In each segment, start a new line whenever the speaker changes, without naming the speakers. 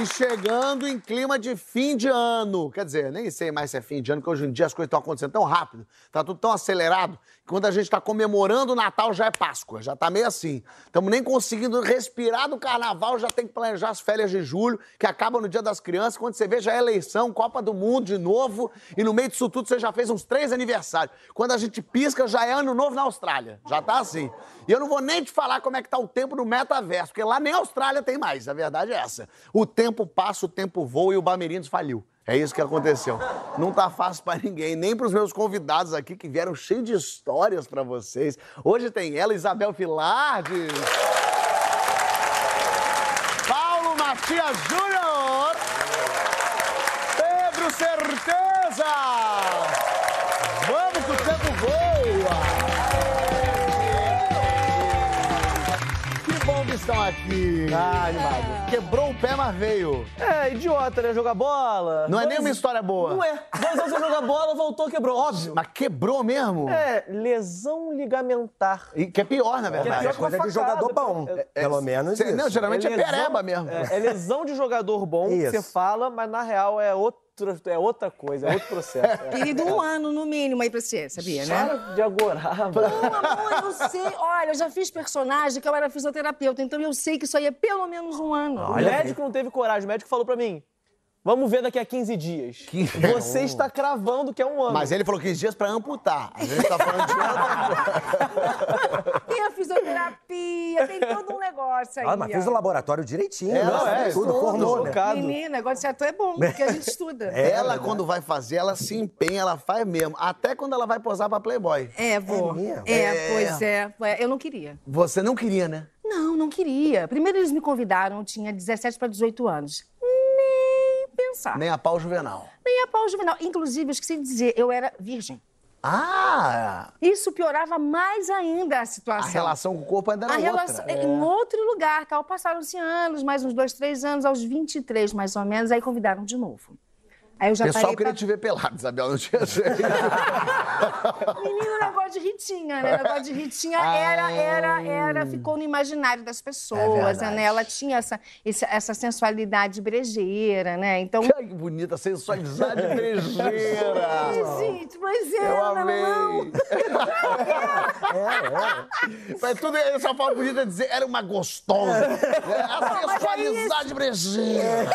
e chegando em clima de fim de ano. Quer dizer, nem sei mais se é fim de ano, porque hoje em dia as coisas estão acontecendo tão rápido, tá tudo tão acelerado, que quando a gente está comemorando o Natal já é Páscoa, já tá meio assim. Estamos nem conseguindo respirar do carnaval, já tem que planejar as férias de julho, que acabam no dia das crianças. Quando você vê, já é eleição, Copa do Mundo de novo, e no meio disso tudo você já fez uns três aniversários. Quando a gente pisca, já é ano novo na Austrália. Já tá assim. E eu não vou nem te falar como é que tá o tempo no metaverso, porque lá nem a Austrália tem mais, a verdade é essa. O tempo passa, o tempo voa e o Bamerindos faliu. É isso que aconteceu. Não tá fácil pra ninguém, nem pros meus convidados aqui que vieram cheios de histórias pra vocês. Hoje tem ela, Isabel Filardes. Paulo Matias Júnior. Aqui. Ah, animado. Quebrou o pé, mas veio.
É, idiota, né? Jogar bola.
Não é nenhuma história boa.
Não é. Dois anos sem jogar bola, voltou, quebrou. Óbvio.
Mas quebrou mesmo?
É, lesão ligamentar.
E que é pior, na
Que é
verdade.
pior
é
que uma
coisa de
facada,
jogador bom.
é-
Pelo menos
Cê-
isso.
Não, geralmente é,
lesão-
pereba mesmo.
É, é lesão de jogador bom que você fala, mas na real é, outro, é outra coisa, é outro processo. É.
Querido, um ano no mínimo aí pra você, sabia, né?
Para de agorava.
Não, amor, eu sei. Olha, eu já fiz personagem que eu era fisioterapeuta, então eu sei que isso aí é pelo menos um ano.
O médico não teve coragem. O médico falou pra mim, vamos ver daqui a 15 dias. Você está cravando que é um ano.
Mas ele falou 15 dias pra amputar. A gente tá falando de outra
Tem a fisioterapia, tem todo um negócio aí.
Ah, mas fez
ó.
o laboratório direitinho.
É,
né?
não, é,
tudo, formou, né?
chocado.
Menina, negócio de ator é bom, porque a gente estuda.
Ela, quando vai fazer, ela se empenha, ela faz mesmo. Até quando ela vai posar pra Playboy.
É, vou.
mesmo?
É,
É.
pois é. É, Eu não queria.
Você não queria, né?
Não, não queria. Primeiro eles me convidaram, eu tinha 17 para 18 anos. Nem pensar.
Nem a pau juvenal.
Nem a pau juvenal. Inclusive, eu esqueci de dizer, eu era virgem.
Ah!
Isso piorava mais ainda a
A
situação.
relação com o corpo ainda era
A
outra.
relação, em outro lugar, tal. Passaram-se anos, mais uns dois, três anos, aos 23 mais ou menos, aí convidaram de novo. Aí eu já
pessoal queria
pra...
te ver pelado, Isabel, não tinha jeito.
Menino, negócio de Ritinha, né? Negócio de Ritinha era, era, era, ficou no imaginário das pessoas,
verdade.
né? Ela tinha essa, essa sensualidade brejeira, né? Então...
que bonita sensualidade brejeira.
Gente, pois é,
Eu
não, não,
amei.
não.
Mas tudo só fala bonita dizer, era uma gostosa. É, a
mas é
sensualidade brejeira.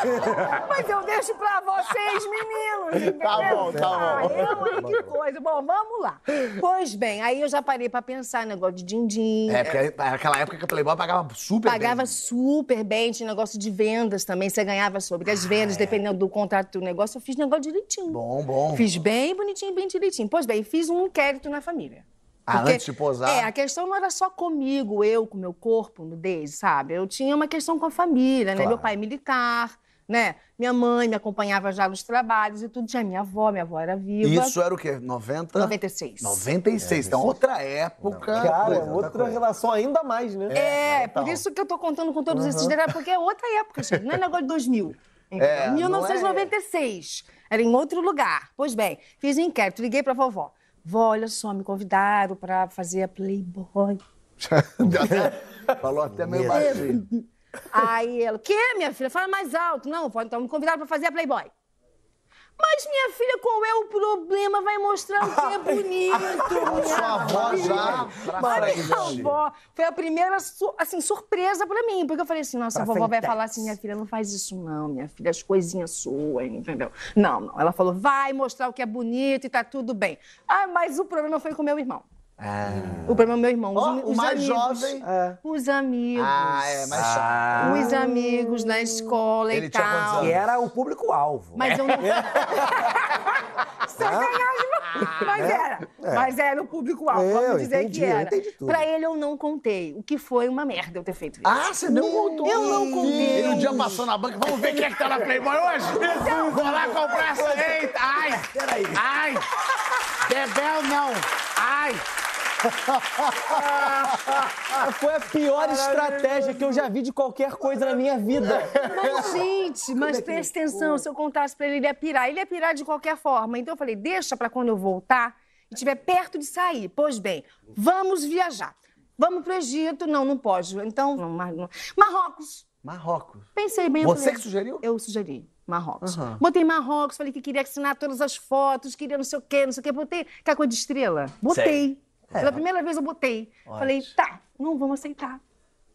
Mas eu deixo pra vocês, meninos, entendeu?
Tá bom, tá
Ah,
bom.
eu, hein, que coisa. Bom, vamos lá. Pois bem, aí eu já parei pra pensar, negócio de din-din.
É, porque aquela época que a Playboy pagava super
Pagava
bem.
super bem, tinha negócio de vendas também, você ganhava sobre as vendas, dependendo do contrato do negócio, eu fiz negócio direitinho.
Ah, é. Bom, bom.
Fiz bem bonitinho, bem direitinho. Pois bem, fiz um inquérito na família.
Ah, antes de posar?
É, a questão não era só comigo, eu com meu corpo, nudez, sabe? Eu tinha uma questão com a família, né?
Claro.
Meu pai é militar, né? Minha mãe me acompanhava já nos trabalhos e tudo. Tinha minha avó, minha avó era viva.
Isso era o quê? 90?
96.
96. Então, outra época.
Cara, é
Pô,
outra relação ainda mais, né?
É,
então.
por isso que eu tô contando com todos esses detalhes, porque é outra época, gente. Não é negócio de 2000. entendeu?
É, não é-
1996. Era em outro lugar. Pois bem, fiz um inquérito, liguei pra vovó. Vó, olha só, me convidaram pra fazer a Playboy.
Falou até meio
É.
baixinho.
Aí ela, quê, minha filha? Fala mais alto. Não, pode, então me convidaram pra fazer a Playboy. Mas, minha filha, qual é o problema? Vai mostrar o que é bonito, minha
Sua avó já
A minha avó foi a primeira, assim, surpresa pra mim. Porque eu falei assim, nossa, a
Pra
vovó vai falar assim, minha filha, não faz isso não, minha filha, as coisinhas suas, entendeu? Não, não. Ela falou, vai mostrar o que é bonito e tá tudo bem. Ah, mas o problema foi com meu irmão. O problema é meu irmão. Os,
Ó,
os
o mais
amigos.
jovem.
Os amigos.
Ah, é, mais chato.
Os amigos na escola
Ele
e tal.
Que era o público-alvo.
Mas eu não. Sacanagem, mas era. Mas era o público-alvo.
É,
Vamos dizer
entendi,
que
eu
era.
entendi tudo.
Pra ele eu não contei. O que foi uma merda eu ter feito isso.
Ah, você não contou.
Eu não contei.
Ele um dia passou na banca, vamos ver quem é que tá na Playboy hoje? Vou lá comprar essa. Eita, ai.
Peraí.
Ai. Bebel não. Ai.
Foi a pior estratégia que eu já vi de qualquer coisa na minha vida.
Mas, gente, mas presta atenção, se eu contasse pra ele, ele ia pirar. Ele ia pirar de qualquer forma. Então eu falei, deixa pra quando eu voltar e estiver perto de sair. Pois bem, vamos viajar. Vamos pro Egito. Não, não pode. Então, não, Mar- não. Marrocos.
Marrocos.
Pensei bem.
Você
falei-
que sugeriu?
Eu sugeri. Marrocos. Botei Marrocos, falei que queria assinar todas as fotos, queria não sei o quê, não sei o quê. Botei aquela coisa de estrela. Botei. Pela primeira vez eu botei. Falei, tá, não vamos aceitar.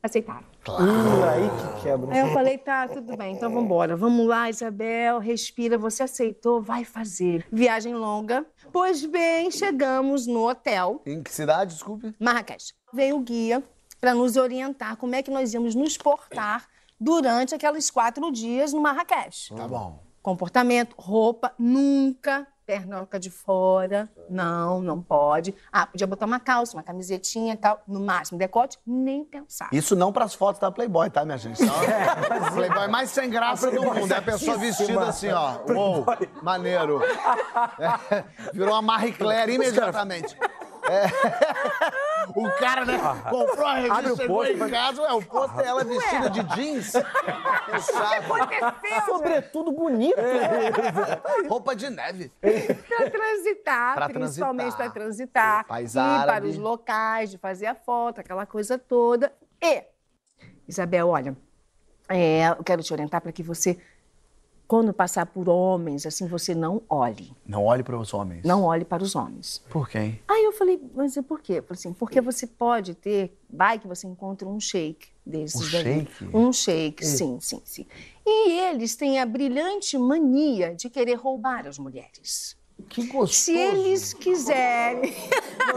Aceitaram.
Hum, aí que quebra.
Aí eu falei, tá, tudo bem, então vamos embora. Vamos lá, Isabel, respira, você aceitou, vai fazer. Viagem longa. Pois bem, chegamos no hotel,
Em que cidade, desculpe?
Marrakech. Veio o guia para nos orientar como é que nós íamos nos portar durante aqueles quatro dias no Marrakech.
Tá bom.
Comportamento, roupa, nunca pernoca de fora. Não, não pode. Ah, podia botar uma calça, uma camisetinha e tal. No máximo, decote, nem pensar.
Isso não pras fotos da Playboy, tá, minha gente? Não. Playboy mais sem graça do mundo. É a pessoa vestida assim, ó. Uou, maneiro. É, virou uma Marie Claire imediatamente. É. O cara, né, comprou a
Abre
revista,
o
chegou
posto,
em casa, ué, o posto é ela vestida de jeans. Que saco.
Sobretudo bonito.
Roupa de neve.
Pra transitar,
Pra
principalmente
transitar.
para transitar.
País
ir para os locais, de fazer a foto, aquela coisa toda. E, Isabel, olha, é, eu quero te orientar para que você, quando passar por homens, assim, você não olhe.
Não olhe para os homens.
Não olhe para os homens.
Por quem?
Aí eu falei, mas e por quê? Eu falei assim, porque você pode ter, vai que você encontra um shake desses
Um
dali.
sheik?
Um shake, sim, sim, sim. E eles têm a brilhante mania de querer roubar as mulheres.
Que gostoso.
Se eles quiserem.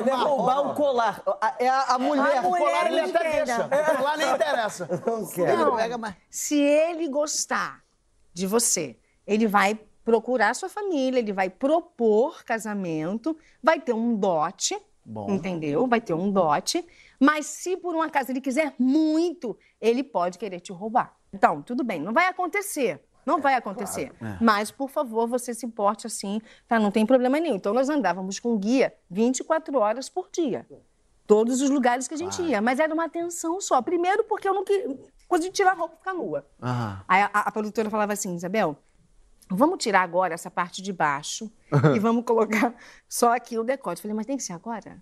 Não é roubar o colar. A- É a, a mulher.
A mulher,
Colar ele até deixa. O colar nem interessa. Não
quero.
Mais.
Se ele gostar de você, ele vai procurar sua família, ele vai propor casamento, vai ter um dote,
Bom.
entendeu? Vai ter um dote. Mas se por um acaso ele quiser muito, ele pode querer te roubar. Então, tudo bem, não vai acontecer. Não vai acontecer. Mas, por favor, você se importe assim, tá? Não tem problema nenhum. Então, nós andávamos com guia 24 horas por dia. Todos os lugares que a gente ia. Mas era uma atenção só. Primeiro, porque eu não queria. Coisa de tirar a roupa e ficar nua. Aí a, a- produtora falava assim, Isabel, vamos tirar agora essa parte de baixo e vamos colocar só aqui o decote. Eu falei, mas tem que ser agora?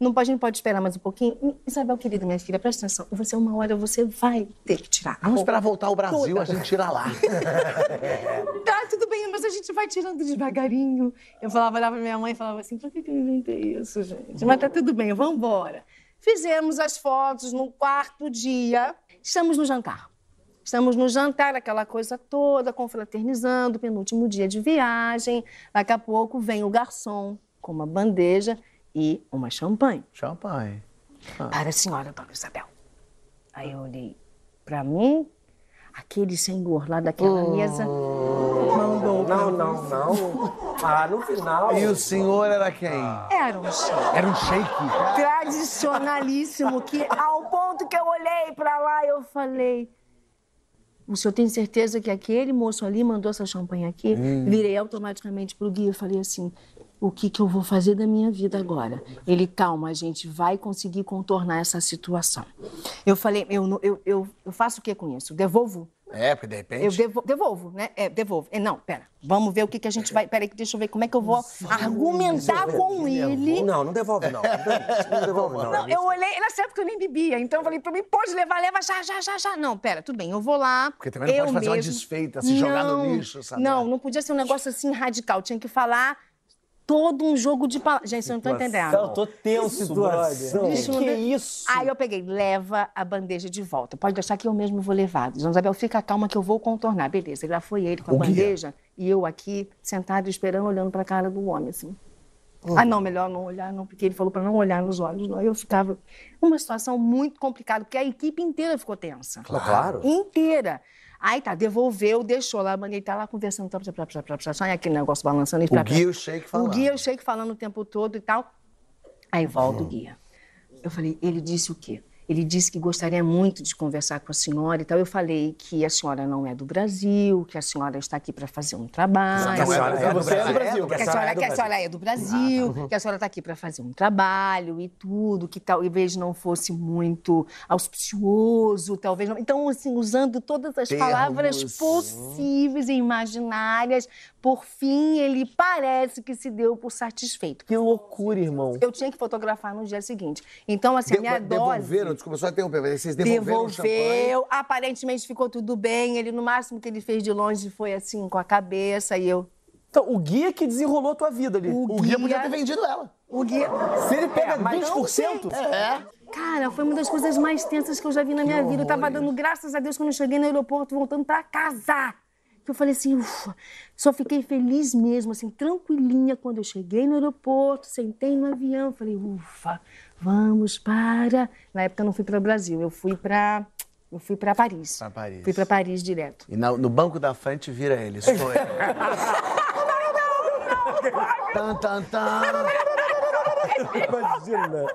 Não pode, a gente pode esperar mais um pouquinho? Hum, Isabel, querida, minha filha, presta atenção. Você, uma hora, você vai ter que tirar.
Vamos esperar voltar ao Brasil,
Toda.
a gente tira lá.
Tá, tudo bem, mas a gente vai tirando devagarinho. Eu falava, olhava pra minha mãe e falava assim, por que, que eu inventei isso, gente? Mas tá tudo bem, vamos embora. Fizemos as fotos no quarto dia. Estamos no jantar. Estamos no jantar, aquela coisa toda, confraternizando, penúltimo dia de viagem. Daqui a pouco vem o garçom com uma bandeja e uma champanhe.
Champanhe.
Para a senhora, dona Isabel. Aí eu olhei pra mim, aquele senhor lá daquela mesa mandou
Não, não, não. Ah, no final.
E o senhor era quem?
Era um shake.
Era um shake.
tradicionalíssimo que ao ponto que eu olhei pra lá eu falei o senhor tem certeza que aquele moço ali mandou essa champanhe aqui? Virei automaticamente pro guia e falei assim, o que que eu vou fazer da minha vida agora? Ele, calma, a gente vai conseguir contornar essa situação. Eu falei, eu, eu, eu, eu faço o que com isso? Devolvo?
É, porque de repente.
Eu devo- devolvo, né? É, devolvo. É, não, pera. Vamos ver o que, que a gente vai. Peraí, que deixa eu ver como é que eu vou argumentar com ele.
Não, não devolve, não. Não devolve, não.
Não, eu olhei, nessa época eu nem bebia, então eu falei pra mim, pode levar, leva já, já, já, já. Não, pera, tudo bem, eu vou lá.
Porque também não
eu
pode fazer uma
mesmo-
desfeita, se jogar no
Não,
lixo, sabe?
Não, não podia ser um negócio assim radical, tinha que falar todo um jogo de palavras. Gente, vocês não estão entendendo.
Eu tô tenso, brother.
situação.
Que,
Isso
é?
Aí eu peguei, leva a bandeja de volta. Pode deixar que eu mesmo vou levar. Dona Isabel, fica calma que eu vou contornar. Beleza, lá foi ele com a
O guia.
bandeja e eu aqui, sentada, esperando, olhando pra cara do homem, assim. Ah, não, melhor não olhar, não, porque ele falou pra não olhar nos olhos. Não. Eu ficava. Uma situação muito complicada, porque a equipe inteira ficou tensa.
Claro.
Inteira. Aí tá, devolveu, deixou lá, a bandeja tá lá conversando, tá, tá, tá, tá, tá, tá, tá, e aquele negócio balançando. e
O guia e o shake falando.
o guia, eu sei que falando o tempo todo e tal. Aí volta o guia. Eu falei, ele disse o quê? Ele disse que gostaria muito de conversar com a senhora e tal. Eu falei que a senhora não é do Brasil, que a senhora está aqui para fazer um trabalho.
Que a senhora é do Brasil.
Brasil.
Que a, senhora, que a senhora é do Brasil, que a senhora está aqui para fazer um trabalho e tudo, que talvez não fosse muito auspicioso, talvez não. Então, assim, usando todas as
Termos.
palavras possíveis e imaginárias, por fim, ele parece que se deu por satisfeito.
Que loucura, irmão.
Eu tinha que fotografar no dia seguinte. Então, assim, a minha dose.
devolveram, desculpa, só interromper, mas vocês devolveram o?
Devolveu, aparentemente ficou tudo bem. Ele, no máximo que ele fez de longe foi assim, com a cabeça, e eu.
Então, o guia que desenrolou a tua vida ali.
O guia podia ter vendido ela.
O guia.
Se ele pega
não
20%,
É.
Cara, foi uma das coisas mais tensas que eu já vi na minha vida. Eu tava dando graças a Deus quando eu cheguei no aeroporto, voltando pra casa. Que eu falei assim, ufa, só fiquei feliz mesmo, assim, tranquilinha quando eu cheguei no aeroporto, sentei no avião, falei, ufa, vamos para. Na época eu não fui para o Brasil, eu fui para eu fui para Paris.
Pra Paris.
Fui para Paris direto.
E na- no banco da frente vira ele, sou eu. tan, tan, tan.
Imagina.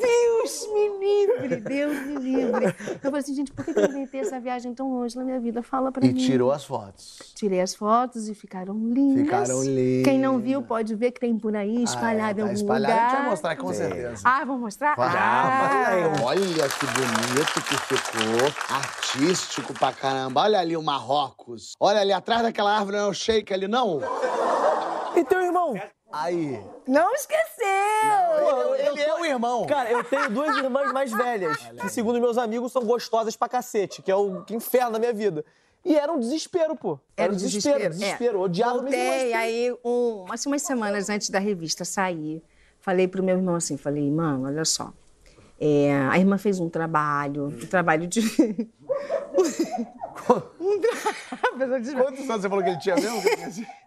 Deus me livre, Deus me livre. Eu falei assim, gente, por que eu inventei essa viagem tão longe na minha vida? Fala pra
E
mim.
tirou as fotos.
Tirei as fotos e ficaram lindas.
Ficaram lindas.
Quem não viu pode ver que tem por aí espalhado
Ah,
em
tá
algum
espalhado, a
lugar.
gente vai mostrar com certeza.
Ah, vou mostrar? Ah,
Olha que bonito que ficou. Artístico pra caramba. Olha ali o Marrocos. Olha ali atrás daquela árvore, não é o shake ali, não?
e teu irmão?
Aí.
não esqueceu!
Ele é o irmão.
Cara, eu tenho duas irmãs mais velhas, que segundo meus amigos são gostosas pra cacete, que é o que inferno da minha vida. E era um desespero, pô. Era um desespero, desespero.
É.
Odiava minhas irmãs.
Voltei, aí, um, assim, umas semanas antes da revista sair, falei pro meu irmão assim, falei, mano, olha só, é, a irmã fez um trabalho, um trabalho de... um trabalho...
Quantos anos você falou que ele tinha mesmo?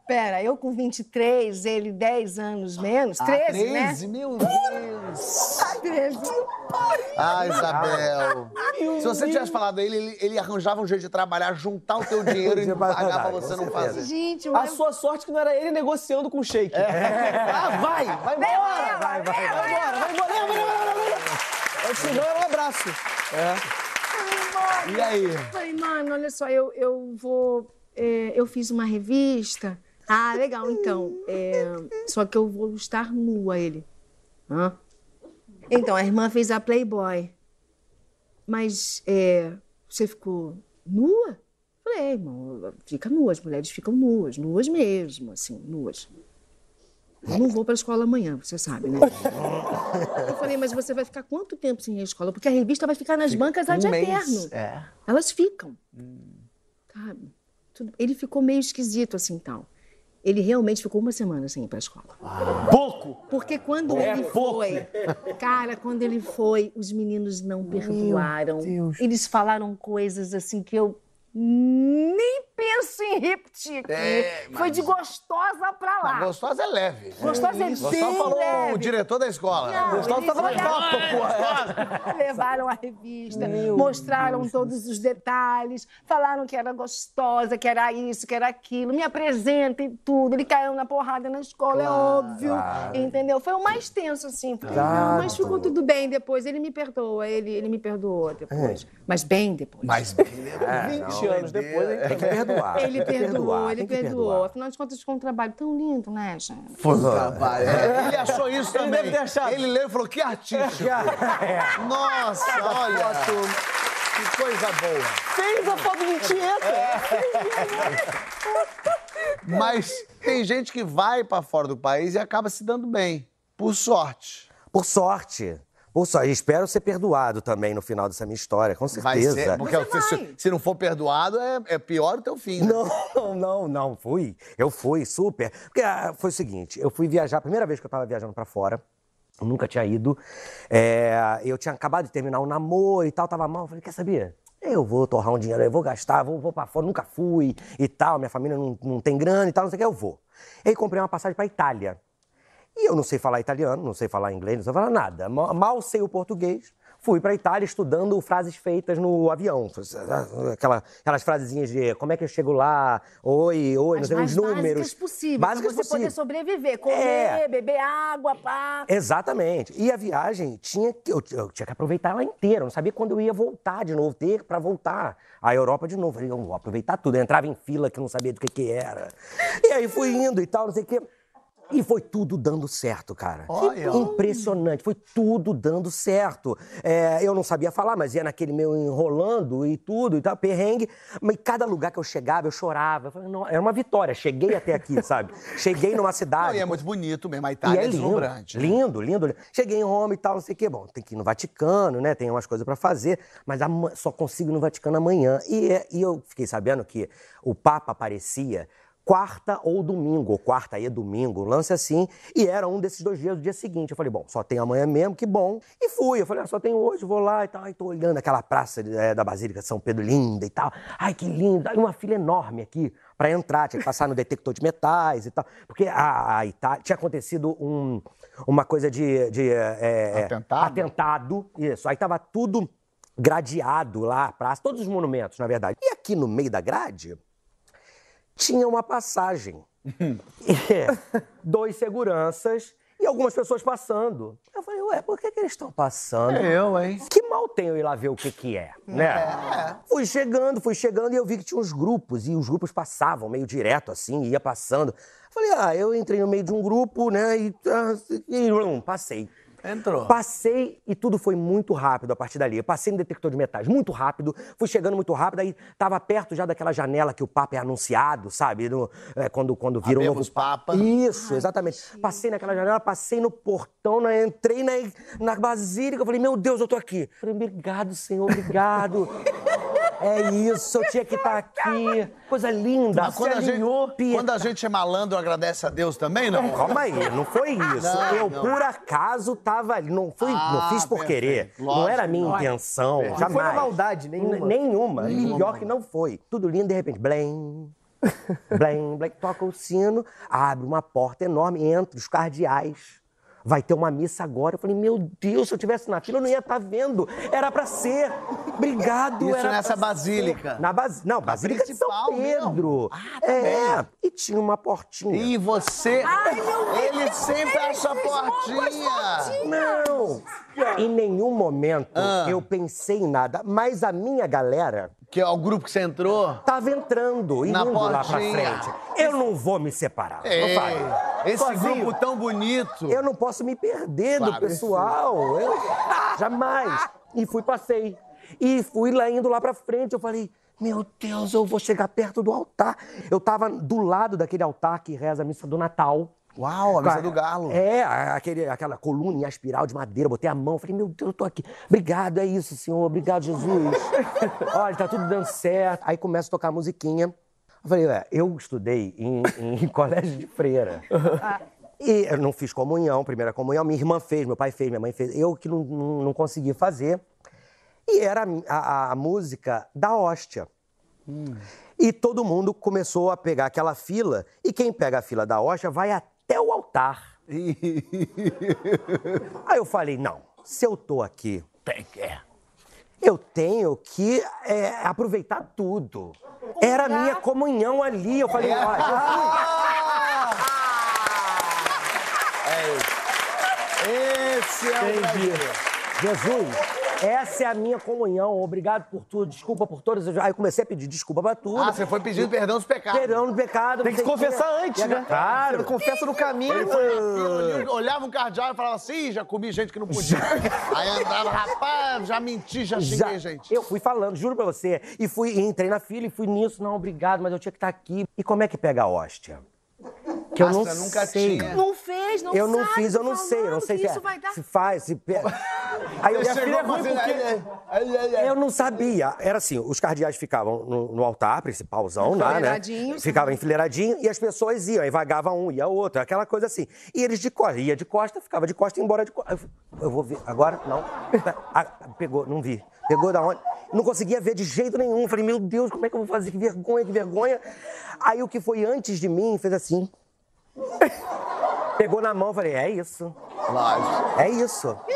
Pera, eu com 23, ele 10 anos menos, 13, né?
13, meu Deus.
13.
Ah, Isabel. Se você tivesse falado a ele, ele, ele arranjava um jeito de trabalhar, juntar o teu dinheiro e pagar pra você não fazer.
Gente,
A
mas...
sua sorte que não era ele negociando com o Sheik. Ah, vai! Vai embora!
vai, vai,
Vai embora! Vai embora! Leva, leva, leva, leva! Senão era um abraço.
E aí?
Falei, mano, olha só, eu, eu vou. é, eu fiz uma revista. Ah, legal, então. é, só que eu vou estar nua, ele. Hã? Então, a irmã fez a Playboy. Mas é, você ficou nua? Falei, irmão, fica nua, as mulheres ficam nuas, nuas mesmo, assim, nuas. Não vou para a escola amanhã, você sabe, né? Eu falei, mas você vai ficar quanto tempo sem ir à escola? Porque a revista vai ficar nas bancas ad
Um mês.
eterno.
É.
Elas ficam. Sabe? Tudo- Ele ficou meio esquisito assim tal. Ele realmente ficou uma semana sem ir pra escola.
Pouco!
Porque quando
É
ele
pouco.
foi, cara, quando ele foi, os meninos não perdoaram. Eles falaram coisas assim que eu nem penso em repetir aqui.
É,
Foi de gostosa pra lá.
Gostosa é leve.
Gostosa é
Gostosa
bem
falou o diretor da escola.
Não,
Gostosa tava na capa, porra.
Levaram a revista, mostraram todos os detalhes, falaram que era gostosa, que era isso, que era aquilo, me apresenta e tudo. Ele caiu na porrada na escola, é óbvio. Entendeu? Foi o mais tenso, assim. Não, mas ficou tudo bem depois. Ele me perdoa, ele, ele me perdoou depois. Mas bem depois.
Mas
20 anos depois, hein?
Tem que perdoar.
Ele perdoou,
perdoar,
ele
tem que
perdoou. Afinal de contas, ficou um trabalho tão lindo, né, gente?
foi um trabalho. É, Ele achou isso
Ele
também.
deve ter achado.
Ele leu e falou, que artístico. Nossa, olha. Que coisa boa.
Fez a foto de Tieta!
Mas tem gente que vai pra fora do país e acaba se dando bem. Por sorte.
Por sorte. Por sorte. Espero ser perdoado também no final dessa minha história, com
Vai
certeza.
ser. Porque
Você
se,
vai.
se não for perdoado, é, é pior o teu fim. né?
Não, não, não, fui. Eu fui, super. Porque ah, foi o seguinte, eu fui viajar, a primeira vez que eu tava viajando pra fora, eu nunca tinha ido. É, eu tinha acabado de terminar um namoro e tal, tava mal. Eu falei, quer saber? Eu vou torrar um dinheiro, eu vou gastar, vou, vou pra fora, nunca fui e tal, minha família não, não tem grana e tal, não sei o que, eu vou. E aí comprei uma passagem pra Itália. E eu não sei falar italiano, não sei falar inglês, não sei falar nada. Ma- Mal sei o português. fui pra Itália estudando frases feitas no avião. Aquela, aquelas frasezinhas de como é que eu chego lá, oi, oi,
As
não sei, os números.
básicas possíveis.
Básicas
pra você poder sobreviver. Comer,
É.
beber água, pá.
Exatamente. E a viagem tinha que eu, eu tinha que aproveitar ela inteira. Eu não sabia quando eu ia voltar de novo, ter pra voltar à Europa de novo. Falei, eu vou aproveitar tudo. Eu entrava em fila que eu não sabia do que que era. E aí fui indo e tal, não sei o quê. E foi tudo dando certo, cara.
Olha.
Impressionante, foi tudo dando certo. É, eu não sabia falar, mas ia naquele meu enrolando e tudo e tal, perrengue. Mas cada lugar que eu chegava, eu chorava. Eu falei, não, era uma vitória. Cheguei até aqui, sabe? Cheguei numa
Não,
cidade.
e é muito bonito mesmo, a
E
Itália
é
é
lindo,
deslumbrante. né?
lindo, lindo, lindo. Cheguei em Roma e tal, não sei o quê. Bom, tem que ir no Vaticano, né? Tem umas coisas pra fazer, mas só consigo ir no Vaticano amanhã. E, é- e eu fiquei sabendo que o Papa aparecia quarta ou domingo, ou quarta e domingo, um lance assim, e era um desses dois dias, do dia seguinte. Eu falei, bom, só tem amanhã mesmo, que bom. E fui, eu falei, ah, só tem hoje, vou lá e tal. Aí tô olhando aquela praça eh, da Basílica de São Pedro linda e tal. Ai, que linda. Aí uma fila enorme aqui pra entrar, tinha que passar no detector de metais e tal. Porque a, a Itália, tinha acontecido um- uma coisa de... de eh, eh,
Atentado?
Atentado, isso. Aí tava tudo gradeado lá, a praça, todos os monumentos, na verdade. E aqui no meio da grade tinha uma passagem. É, dois seguranças e algumas pessoas passando. Eu falei, ué, por que, que eles estão passando?
Eu, hein?
Que mal tem eu ir lá ver o que que é, né? Fui chegando, fui chegando e eu vi que tinha uns grupos e os grupos passavam meio direto assim, ia passando. Falei, ah, eu entrei no meio de um grupo, né, e, ah, e hum, passei.
Entrou.
Passei e tudo foi muito rápido a partir dali. Eu passei no detector de metais muito rápido, fui chegando muito rápido, aí tava perto já daquela janela que o Papa é anunciado, sabe? No- é, quando, quando vira um novo
Papa.
Isso, exatamente. Passei naquela janela, passei no portão, né, entrei na, na basílica, eu falei, meu Deus, eu tô aqui. Falei, obrigado, Senhor, obrigado. É isso, eu tinha que estar aqui. Coisa linda.
Mas quando
se
a, gente,
alinhou, Pia.
quando a gente é malandro, agradece a Deus também, não?
Calma aí, não foi isso.
Não,
eu,
não.
por acaso, tava ali. Não, fui,
Ah,
não fiz por
perfeito.
querer. não
Lógico,
era a minha
lógico.
intenção.
Perfeito.
Jamais.
Não foi na maldade, nenhuma.
Nenhuma. E pior que não foi. Tudo lindo, de repente, blém. blém, blém. Toca o sino, abre uma porta enorme, entra os cardeais. Vai ter uma missa agora. Eu falei, meu Deus, se eu tivesse na fila, eu não ia estar vendo. Era pra ser. Obrigado.
Isso
era
nessa basílica.
ser. Na bas... Não, Basílica de São? Pedro.
Ah, tá
é. E tinha uma portinha.
E você.
Ai, meu Deus,
Ele sempre acha a portinha.
Não! Em nenhum momento
Ah.
eu pensei em nada, mas a minha galera
Que é o grupo que você entrou.
tava entrando e
Na
indo lá pra
portinha.
frente. Eu não vou me separar. não
Ei, esse
Sozinho.
grupo tão bonito.
Eu não posso me perder do
Claro,
pessoal. Eu- jamais. E fui, passei. E fui lá indo lá pra frente. Eu falei, meu Deus, eu vou chegar perto do altar. Eu tava do lado daquele altar que reza a missa do Natal.
Uau, a missa do galo.
É, a- aquele, aquela coluna e a espiral de madeira, botei a mão, falei, meu Deus, eu tô aqui. Obrigado, é isso, Senhor, obrigado, Jesus. Olha, tá tudo dando certo. Aí começa a tocar a musiquinha. Eu falei, ué, eu estudei em, em colégio de freira. E eu não fiz comunhão, primeira comunhão, minha irmã fez, meu pai fez, minha mãe fez, eu que não, não, não consegui fazer. E era a, a- a música da hóstia. E todo mundo começou a pegar aquela fila, e quem pega a fila da hóstia vai até o altar. Aí eu falei, não, se eu tô aqui, tem que é. Eu tenho que é, aproveitar tudo. Era a minha comunhão ali. Eu falei, olha,
Esse é o Brasil.
Jesus, essa é a minha comunhão. Obrigado por tudo, desculpa por todas. as- Aí comecei a pedir desculpa pra tudo.
Ah, você foi pedindo perdão dos pecados.
Perdão do pecado.
Tem que confessar antes,
E
né?
Claro.
Você confessa no caminho.
Eu olhava um cardeal e falava assim, já comi gente que não podia. Aí andava, rapaz, já menti, já
Já-
xinguei gente.
Eu fui falando, juro pra você. E fui, e entrei na fila e fui nisso. Não, obrigado, mas eu tinha que estar aqui. E como é que pega a hóstia? Que eu não
nunca
sei.
tinha.
Não fez, não
Eu não
sabe,
fiz, eu não sei, eu não sei se, é-
dar...
se faz, se pega. Aí eu, minha filha é ruim
assim,
porque...
aí, aí, aí, aí.
Eu não sabia. Era assim, os cardeais ficavam no, no altar principalzão lá, né?
Enfileiradinhos.
Ficavam enfileiradinho e as pessoas iam, aí vagava um, ia outro, aquela coisa assim. E eles de costa, ia de costa, ficava de costa e embora de costa. Eu, eu vou ver, agora? Não. Ah, pegou, não vi. Pegou da onde? Não conseguia ver de jeito nenhum. Falei, meu Deus, como é que eu vou fazer? Que vergonha, que vergonha. Aí o que foi antes de mim fez assim. Pegou na mão, falei, é isso.
Lógico.
É isso.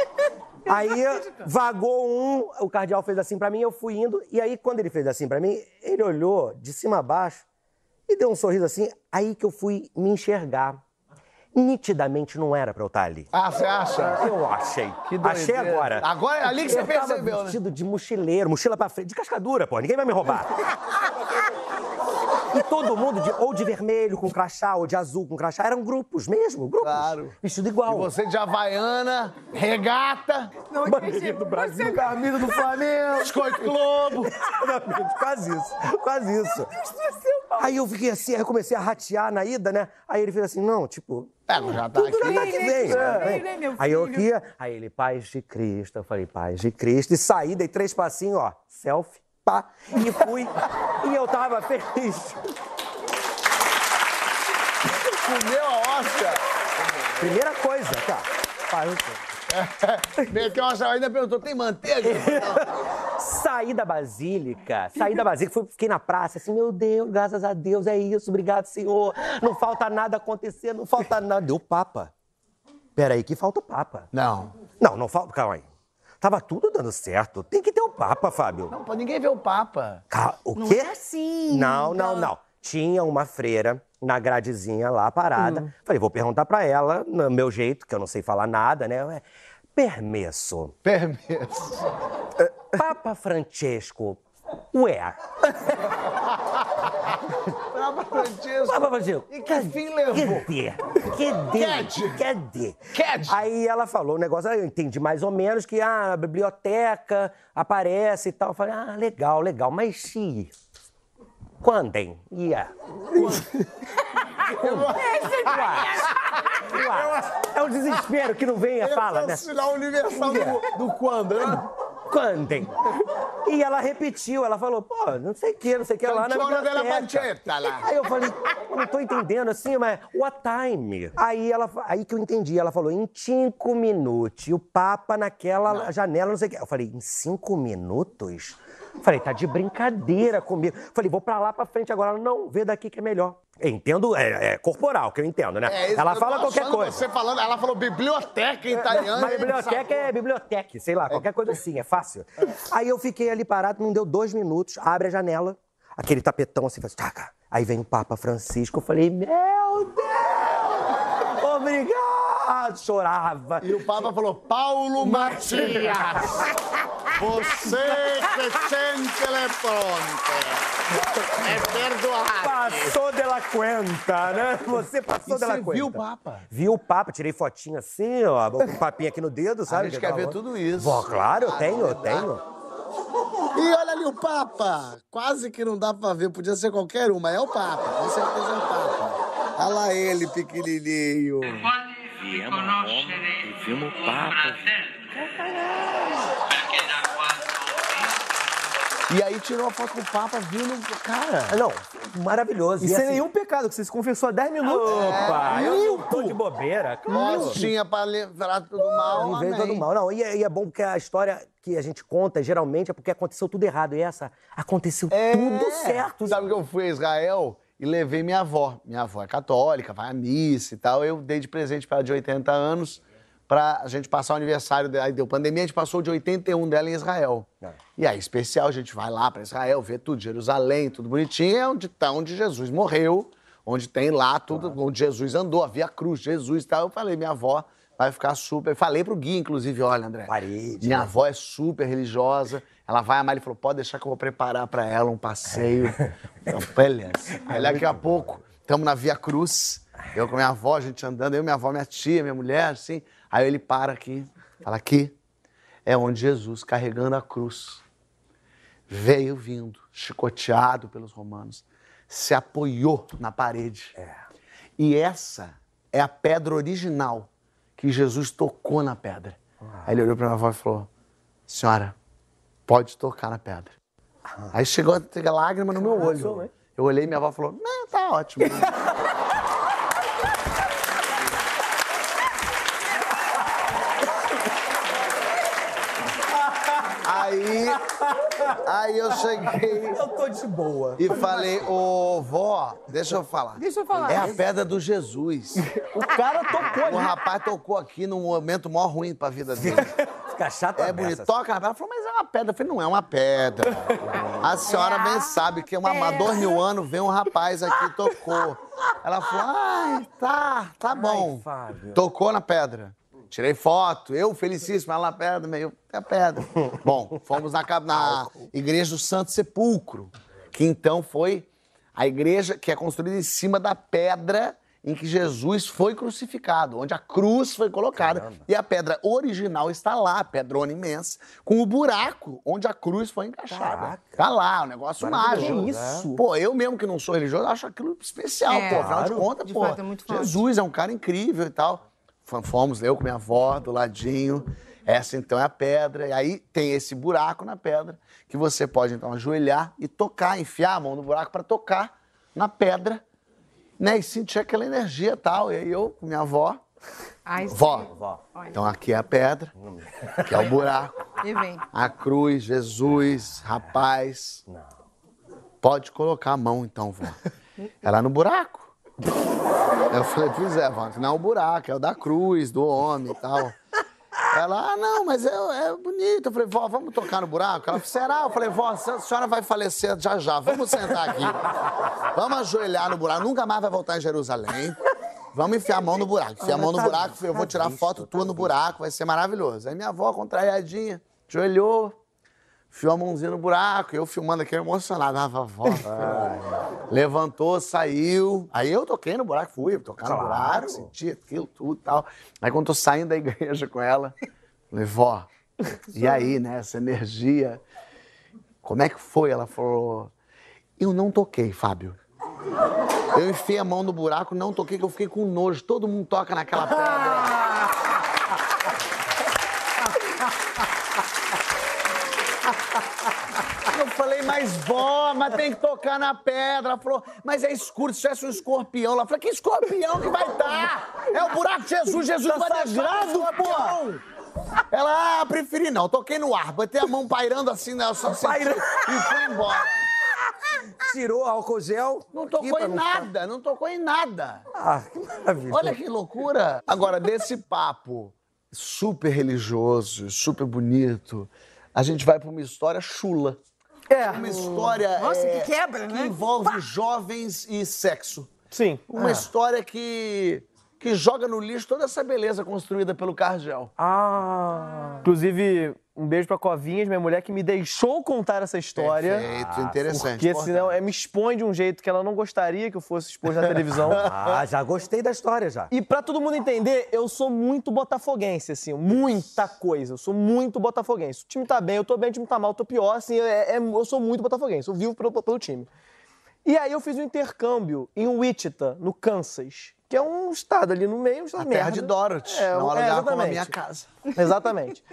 Aí vagou um, o cardeal fez assim pra mim, eu fui indo. E aí, quando ele fez assim pra mim, ele olhou de cima a baixo e deu um sorriso assim. Aí que eu fui me enxergar. Nitidamente não era pra eu estar ali.
Ah, você acha?
Eu achei.
Que doideira.
Achei agora.
Agora é ali que você
eu tava
percebeu, né?
vestido de mochileiro, mochila pra frente, de cascadura, pô. Ninguém vai me roubar. E todo mundo, de- ou de vermelho com crachá, ou de azul com crachá, eram grupos mesmo, grupos.
Claro.
Vestido
E
igual.
você de Havaiana, regata,
Bandeira do Brasil.
camisa do Flamengo, biscoito Globo.
Quase isso, quase isso. Aí eu fiquei assim, aí eu comecei a ratear na ida, né? Aí ele fez assim, não, tipo,
É, mas já tá
tudo já tá
aqui.
aqui, vem.
né,
vem.
né, meu
Aí eu aqui, aí ele, paz de Cristo. Eu falei, paz de Cristo. E saí, dei três passinhos, ó, selfie, pá, e fui. e eu tava feliz.
Comeu a hóstia.
Primeira coisa, tá. Pá, eu-
Meteu uma ainda perguntou, tem manteiga?
Saí da Basílica, saí da Basílica, fui, fiquei na praça, assim, meu Deus, graças a Deus, é isso, obrigado, Senhor. Não falta nada acontecer, não falta nada. Deu Papa. Peraí, que falta o Papa.
Não.
Não, não falta. Calma aí. Tava tudo dando certo. Tem que ter o Papa, Fábio.
Não, pô, ninguém vê o Papa.
Ca- O
Não
quê?
é assim.
Não, não, não. Tinha uma freira na gradezinha lá parada. Falei, vou perguntar pra ela, no meu jeito, que eu não sei falar nada, né? Ué, Permesso.
Permesso.
Papa Francesco, where?
Papa Francisco.
Francesco.
E que fim levou?
Cadê? Cadê?
Cadê?
Cadê? Aí ela falou o negócio, eu entendi mais ou menos que ah, a biblioteca aparece e tal. Eu falei, ah, legal, legal, mas se. Quando, hein? Ué, É o desespero que não vem a fala, né?
É o sinal universal do, do quando, né?
Quando, hein? E ela repetiu, ela falou, pô, não sei o que, não sei o que lá na
della. Pancetta lá.
Aí eu falei, não tô entendendo assim, mas what time? Aí, ela, aí que eu entendi, ela falou, em cinco minutos. E o Papa naquela janela, não sei o que. Eu falei, em cinco minutos? Falei, tá de brincadeira comigo. Falei, vou pra lá pra frente agora. Ela, não, vê daqui que é melhor. Eu entendo, é, é corporal, que eu entendo, né?
É,
ela fala qualquer coisa.
Você falando, ela falou biblioteca em italiano.
Mas biblioteca é biblioteca, sei lá, qualquer coisa assim, é fácil. Aí eu fiquei ali parado, não deu dois minutos, abre a janela, aquele tapetão assim, faz taca. Aí vem o Papa Francisco, eu falei, meu Deus! Obrigado! Chorava.
E o Papa falou, Paulo Matias, você que sente le pronte. É perdoado.
Passou dela cuenta, né? Você passou
E
dela
você
cuenta.
viu o Papa?
Vi o Papa, tirei fotinho assim, ó, com um papinho aqui no dedo, sabe?
gente
que
quer ver tudo isso.
Bom, claro, eu tenho, eu tenho.
E olha ali o Papa. Quase que não dá pra ver, podia ser qualquer um, mas é o Papa. Com certeza é o Papa. Olha lá ele, pequenininho.
Viemos a Roma e vimos o Papa.
E aí tirou a foto com o Papa vindo. Cara.
Ah, Não, maravilhoso.
E
E
sem
assim-
nenhum pecado, que você se confessou há 10 minutos.
Opa, eu não tô de bobeira.
Tinha pra livrar tudo mal.
Não veio
amém.
todo mal. Não, e é, e é bom porque a história que a gente conta, geralmente, é porque aconteceu tudo errado. E essa, aconteceu
É.
tudo certo.
Sabe que eu fui a Israel e levei minha avó. Minha avó é católica, vai à missa e tal. Eu dei de presente para ela de 80 anos pra gente passar o aniversário dela. Aí deu pandemia, a gente passou de 81 dela em Israel.
É.
E aí, especial, a gente vai lá para Israel, vê tudo, Jerusalém, tudo bonitinho. É onde, tá, onde Jesus morreu, onde tem lá tudo, onde Jesus andou, havia cruz, Jesus e tal. Eu falei, minha avó vai ficar super. Falei pro Gui, inclusive, olha, André.
Parede,
Minha
né?
avó é super religiosa. Ela vai amar. Ele falou: pode deixar que eu vou preparar pra ela um passeio. Então, beleza. Aí daqui a pouco, estamos na Via Cruz. Eu com minha avó, a gente andando, eu, minha avó, minha tia, minha mulher, assim. Aí ele para aqui, fala: aqui é onde Jesus, carregando a cruz, veio vindo, chicoteado pelos romanos, se apoiou na parede. E essa é a pedra original que Jesus tocou na pedra. Aí ele olhou para minha avó e falou: Senhora, pode tocar na pedra. Aí chegou a lágrima no meu olho. Eu olhei e minha avó falou: Não, tá ótimo. Aí, aí eu cheguei
Eu tô de boa.
e falei, ô vó, deixa eu falar.
Deixa eu falar.
É a pedra do Jesus.
O cara tocou
O
ali.
rapaz tocou aqui num momento mó ruim pra vida dele.
Toca chata
É bonito. Toca na pedra. Ela falou, mas é uma pedra. Eu falei, não é uma pedra. A senhora
É
bem
a
sabe que uma, há dois mil anos vem um rapaz aqui e tocou. Ela falou, ai, tá, tá bom.
Fábio.
Tocou na pedra. Tirei foto, eu felicíssimo, ela na pedra, meio, é a pedra. Bom, fomos na, na igreja do Santo Sepulcro, que então foi a igreja que é construída em cima da pedra em que Jesus foi crucificado, onde a cruz foi colocada. E a pedra original está lá, a pedrona imensa, com o buraco onde a cruz foi encaixada.
Caraca.
Tá lá, um negócio mágico.
Que isso?
Pô, eu mesmo que não sou religioso, acho aquilo especial,
É,
pô. Afinal de
claro.
contas,
De
pô,
fato, é muito forte.
Jesus é um cara incrível e tal. Fomos eu com minha avó do ladinho. Essa então é a pedra. E aí tem esse buraco na pedra que você pode então ajoelhar e tocar, enfiar a mão no buraco para tocar na pedra, né? E sentir aquela energia e tal. E aí eu com minha avó,
Ai,
vó.
Olha.
Então aqui é a pedra, que é o buraco.
E vem.
A cruz, Jesus, rapaz. Pode colocar a mão então, vó. Ela no buraco. Eu falei, pois é, vó, não é o buraco, é o da cruz, do homem e tal. Ela, ah, não, mas é, é bonito. Eu falei, vó, vamos tocar no buraco? Ela será? Eu falei, vó, a senhora vai falecer já já, vamos sentar aqui. Vamos ajoelhar no buraco, nunca mais vai voltar em Jerusalém. Vamos enfiar a mão no buraco. Enfiar a mão no buraco, eu vou tirar foto tua no buraco, vai ser maravilhoso. Aí minha avó, contrariadinha, ajoelhou, enfiou a mãozinha no buraco, eu filmando aqui emocionado. Ah, vovó. Levantou, saiu. Aí eu toquei no buraco, fui tocar no buraco, senti aquilo, tudo e tal. Aí quando tô saindo da igreja com ela, falei, vó, e aí, né, essa energia, como é que foi? Ela falou, eu não toquei, Fábio. Eu enfiei a mão no buraco, não toquei, que eu fiquei com nojo. Todo mundo toca naquela pedra. mas vó, mas tem que tocar na pedra. Ela falou, mas é escuro, se tivesse um escorpião. Eu falei, que escorpião que vai estar? É o buraco de Jesus, Jesus vai sagrado, pô! Ela, ah, preferi não, toquei no ar, botei a mão pairando assim, né? Só
Pairando.
e fui embora.
Tirou álcool gel.
Não tocou em
ficar-
nada, não tocou em nada.
Ah, que maravilha.
Olha que loucura. Agora, desse papo super religioso, super bonito, a gente vai pra uma história chula.
É.
Uma história
Nossa,
é,
que quebra,
que
né?
envolve jovens e sexo.
Sim.
Uma história que, que joga no lixo toda essa beleza construída pelo Cargel.
Ah.
Inclusive, um beijo pra Covinhas, minha mulher, que me deixou contar essa história.
Perfeito, interessante.
Porque senão é, me expõe de um jeito que ela não gostaria que eu fosse exposto na televisão.
Ah, já gostei da história já.
E pra todo mundo entender, eu sou muito botafoguense, assim, muita coisa. Eu sou muito botafoguense. O time tá bem, eu tô bem, o time tá mal, eu tô pior, assim, é- é- eu sou muito botafoguense. Eu vivo pelo, pelo time. E aí eu fiz um intercâmbio em Wichita, no Kansas, que é um estado ali no meio, um estado
A terra
merda.
de Dorothy.
É,
não há
é,
lugar como a
exatamente.
minha casa.
Exatamente.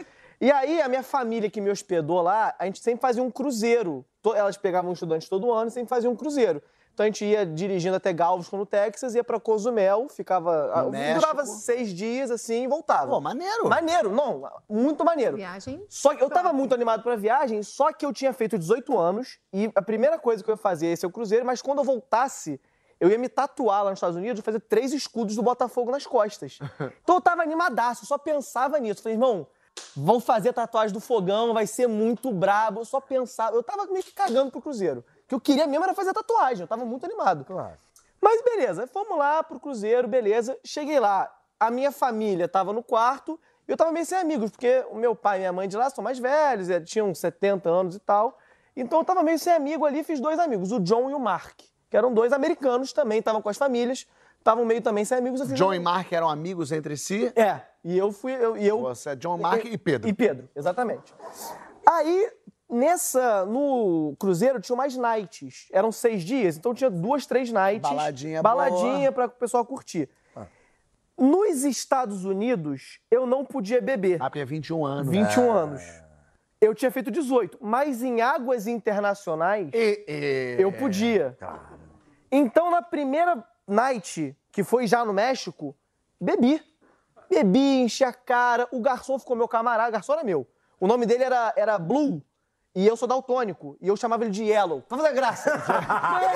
E aí, a minha família que me hospedou lá, a gente sempre fazia um cruzeiro. To- Elas pegavam estudantes todo ano e sempre faziam um cruzeiro. Então a gente ia dirigindo até Galveston, no Texas, ia pra Cozumel, ficava. ah,
No
durava
México.
seis dias assim e voltava.
Pô, maneiro.
Maneiro, não, muito maneiro.
Viagem.
Só que eu tava muito animado pra viagem, só que eu tinha feito 18 anos e a primeira coisa que eu ia fazer ia ser o cruzeiro, mas quando eu voltasse, eu ia me tatuar lá nos Estados Unidos e fazer três escudos do Botafogo nas costas. Então eu tava animadaço, eu só pensava nisso. Falei, irmão, vão fazer tatuagem do fogão, vai ser muito brabo. Eu só pensava, eu tava meio que cagando pro cruzeiro. O que eu queria mesmo era fazer tatuagem, eu tava muito animado.
Claro.
Mas beleza, fomos lá pro Cruzeiro, beleza. Cheguei lá, a minha família tava no quarto e eu tava meio sem amigos, porque o meu pai e minha mãe de lá são mais velhos, eh, tinham 70 anos e tal. Então eu tava meio sem amigo ali, fiz dois amigos, o John e o Mark, que eram dois americanos também, estavam com as famílias, estavam meio também sem amigos. Fiz
John e Mark eram amigos entre si.
É, e eu fui. Eu, e eu,
Você é John, Mark e Pedro.
E Pedro, exatamente. Aí, nessa. No Cruzeiro tinha mais nights. Eram seis dias, então tinha duas, três nights.
Baladinha
Baladinha para o pessoal curtir. Nos Estados Unidos, eu não podia beber.
Ah, porque é 21 anos.
21 anos. Eu tinha feito 18, mas em águas internacionais
E- e-
eu podia. Então, na primeira night, que foi já no México, bebi. Bebi, enchi a cara. O garçom ficou meu camarada, o garçom era meu. O nome dele era, era Blue. E eu sou daltônico. E eu chamava ele de Yellow. Pra fazer graça.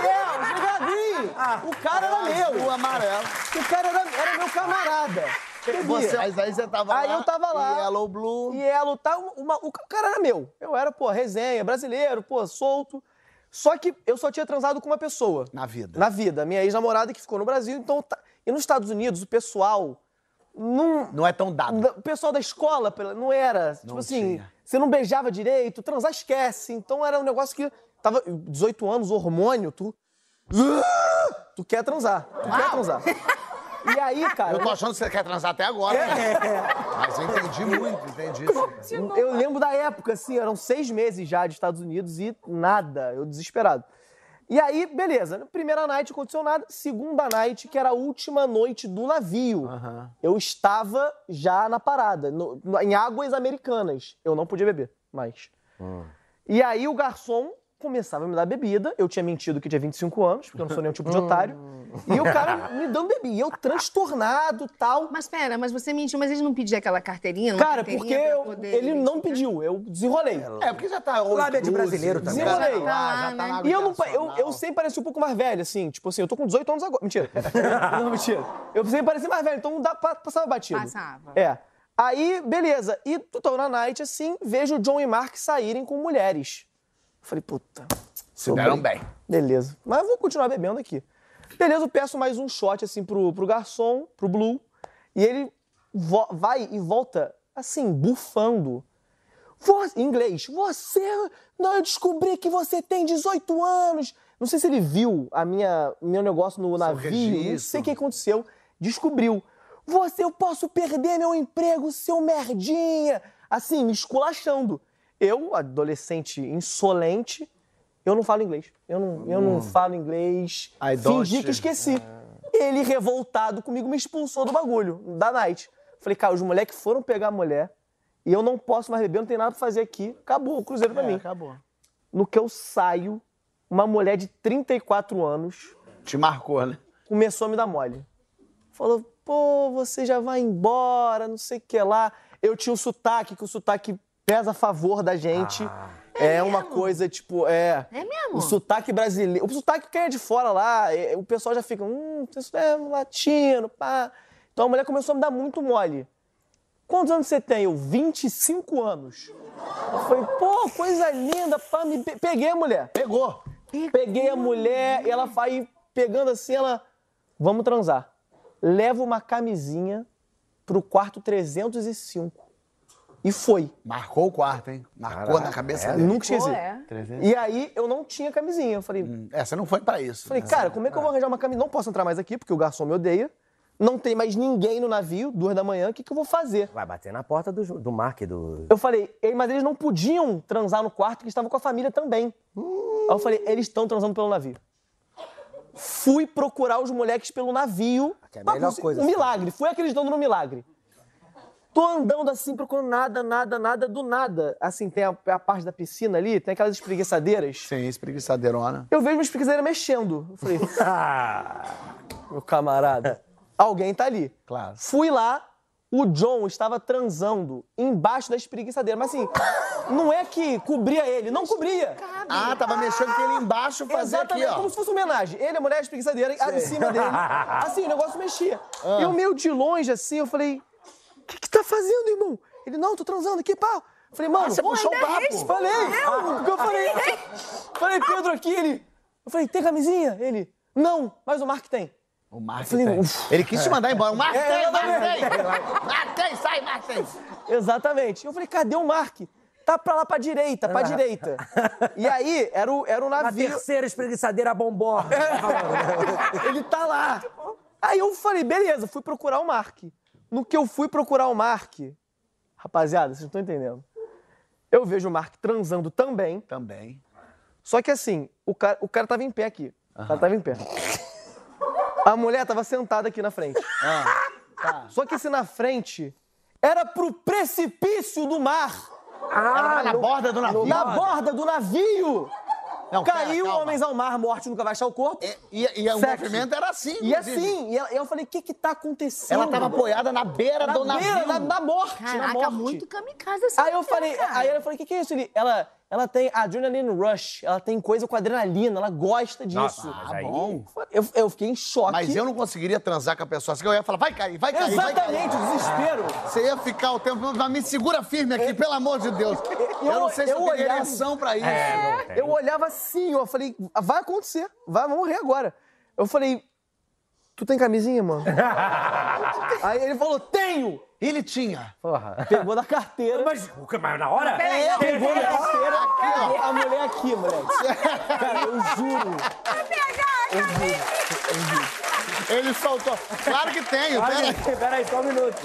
Yellow, jogadinho. O cara era meu.
O amarelo.
O cara era, era meu camarada.
Você, mas aí você tava
Aí
lá.
eu tava lá.
Yellow Blue.
Ela tá. Uma, o cara era meu. Eu era, pô, resenha, brasileiro, pô, solto. Só que eu só tinha transado com uma pessoa.
Na vida.
Na vida. Minha ex-namorada que ficou no Brasil. Então. tá- E nos Estados Unidos, o pessoal. Não.
Não é tão dado.
O pessoal da escola não era. tipo assim,
tinha.
você não beijava direito, transar esquece. Então era um negócio que. Tava 18 anos, hormônio, tu. Tu quer transar. Tu quer transar. E aí, cara.
Eu tô achando que você quer transar até agora. né? Mas eu entendi muito, entendi.
Eu lembro da época, assim, eram seis meses já de Estados Unidos e nada, eu desesperado. E aí, beleza, primeira night aconteceu nada, segunda night, que era a última noite do navio, eu estava já na parada, no- no- em águas americanas. Eu não podia beber mais. E aí o garçom começava a me dar bebida, eu tinha mentido que tinha 25 anos, porque eu não sou nenhum tipo de otário, e o cara me dando bebida, e eu transtornado tal.
Mas pera, mas você mentiu, mas ele não pedia aquela carteirinha?
Cara,
carteirinha
porque
pra
eu-
poder
ele não pediu, eu desenrolei.
É, porque já tá.
Lábia de brasileiro
inclusive,
também.
já tá
Desenrolei.
lá, já
Ah,
tá na
E eu, não, eu, eu sempre pareci um pouco mais velho, assim. Tipo assim, eu tô com 18 anos agora. Mentira. não, mentira. Eu sempre pareci mais velho, então dá, pa- passava batido.
Passava.
É. Aí, beleza. E tô na night, assim, vejo o John e Mark saírem com mulheres. Falei, puta.
Se deram bem.
Beleza. Mas eu vou continuar bebendo aqui. Beleza, eu peço mais um shot, assim, pro, pro garçom, pro Blue. E ele vai e volta, assim, bufando. Vo- em inglês. Você. Não, eu descobri que você tem 18 anos. Não sei se ele viu a minha meu negócio no navio. Não
registro.
sei o que aconteceu. Descobriu. Você, eu posso perder meu emprego, seu merdinha. Assim, me esculachando. Eu, adolescente insolente, eu não falo inglês. Eu não, eu não falo inglês.
I.
Fingi que esqueci. Ele, revoltado comigo, me expulsou do bagulho, da night. Falei, cara, os moleques foram pegar a mulher e eu não posso mais beber, não tem nada pra fazer aqui. Acabou o cruzeiro pra mim.
acabou.
No que eu saio, uma mulher de 34 anos
Te marcou, né?
começou a me dar mole. Falou, pô, você já vai embora, não sei o que lá. Eu tinha o sotaque, que o sotaque pesa a favor da gente. é uma coisa, tipo, é.
É mesmo?
O sotaque brasileiro. O sotaque quem é de fora lá, é, o pessoal já fica, hum, isso é latino, pá. Então a mulher começou a me dar muito mole. Quantos anos você tem? Eu, 25 anos. Eu falei, pô, coisa linda, pá, me pe- peguei a mulher.
Pegou.
Peguei a mulher, e ela vai pegando assim, ela. Vamos transar. Leva uma camisinha pro quarto 305. E foi.
Marcou o quarto, hein? Marcou
Caraca,
na cabeça
é?
dele.
Nunca esqueci.
É.
E aí eu não tinha camisinha. Eu falei,
É, você não foi pra isso.
falei
né?
cara, como é que eu vou arranjar uma camisinha? Não posso entrar mais aqui, porque o garçom me odeia. Não tem mais ninguém no navio, duas da manhã, o que, que eu vou fazer?
Vai bater na porta do, do Mark, do...
Eu falei, "Ei, mas eles não podiam transar no quarto, que estavam com a família também. Aí eu falei, eles estão transando pelo navio. Fui procurar os moleques pelo navio.
Que é a melhor coisa,
Um
assim.
milagre. Fui acreditando no milagre. Tô andando assim, procurando nada, nada, nada, do nada. Assim, tem a, a parte da piscina ali, tem aquelas espreguiçadeiras.
Sim, espreguiçadeirona.
Eu vejo uma espreguiçadeira mexendo. Eu falei,
Ah,
meu camarada, alguém tá ali.
Claro.
Fui lá, o John estava transando embaixo da espreguiçadeira. Mas assim, não é que cobria ele, não cobria.
Ah, tava mexendo com ele embaixo, fazer
Exatamente,
aqui, ó.
como se fosse uma homenagem. Ele, a mulher, a espreguiçadeira, em cima dele. Assim, o negócio mexia. Eu meio de longe, assim, eu falei, o que que tá fazendo, irmão? Ele, não, tô transando aqui, pau. Eu falei, mano,
você puxou o papo.
Falei, porque eu falei, falei, Pedro aqui, ele, eu falei, tem camisinha? Ele, não, mas o Mark tem.
O Mark
falei,
tem.
"Uf."
Ele quis te mandar embora. O Mark
É,
tem, Mark
exatamente.
tem. Mark tem, sai, Mark tem.
Exatamente. Eu falei, cadê o Mark? Tá pra lá pra direita, pra direita. E aí, era o, era o
na
navio.
terceira espreguiçadeira bombom.
Ele tá lá. Aí eu falei, beleza, fui procurar o Mark. No que eu fui procurar o Mark, rapaziada, vocês não estão entendendo. Eu vejo o Mark transando também,
Também.
só que assim, o cara, o cara tava em pé aqui. O cara tava em pé. A mulher tava sentada aqui na frente. Só que esse na frente era pro precipício do mar.
Ah, na borda do navio.
Na borda do navio!
Não, pera,
Caiu
calma.
homens ao mar, morte nunca vai achar o corpo.
E, e, e o
Sexo.
movimento era assim,
E assim, e ela- eu falei, o que que tá acontecendo?
Ela tava apoiada na beira
na
do navio.
beira, na, na morte, na
Caraca,
morte.
muito kamikaze essa
Aí eu falei,
cara.
aí eu falei, o que que é isso? Ele, ela, ela tem adrenaline rush, ela tem coisa com adrenalina, ela gosta disso.
Nossa,
Ah,
aí-
bom.
Eu, eu fiquei em choque.
Mas eu não conseguiria transar com a pessoa assim, eu ia falar, vai cair, vai cair, vai cair.
Exatamente, o desespero.
Você ia ficar o tempo, mas me segura firme aqui, pelo amor de Deus. Eu, não sei se eu,
eu
teria
olhava-
ereção pra isso.
É, não tem.
Eu olhava assim, eu falei, vai acontecer, vai morrer agora. Eu falei, tu tem camisinha, mano? Aí ele falou, tenho!
Ele tinha.
Porra.
Pegou da carteira.
Mas, o que- mas na hora?
É, pegou da carteira. A mulher aqui, moleque. Cara, eu juro.
Ele soltou. Claro que tenho, pera.
Peraí, peraí, só um minuto.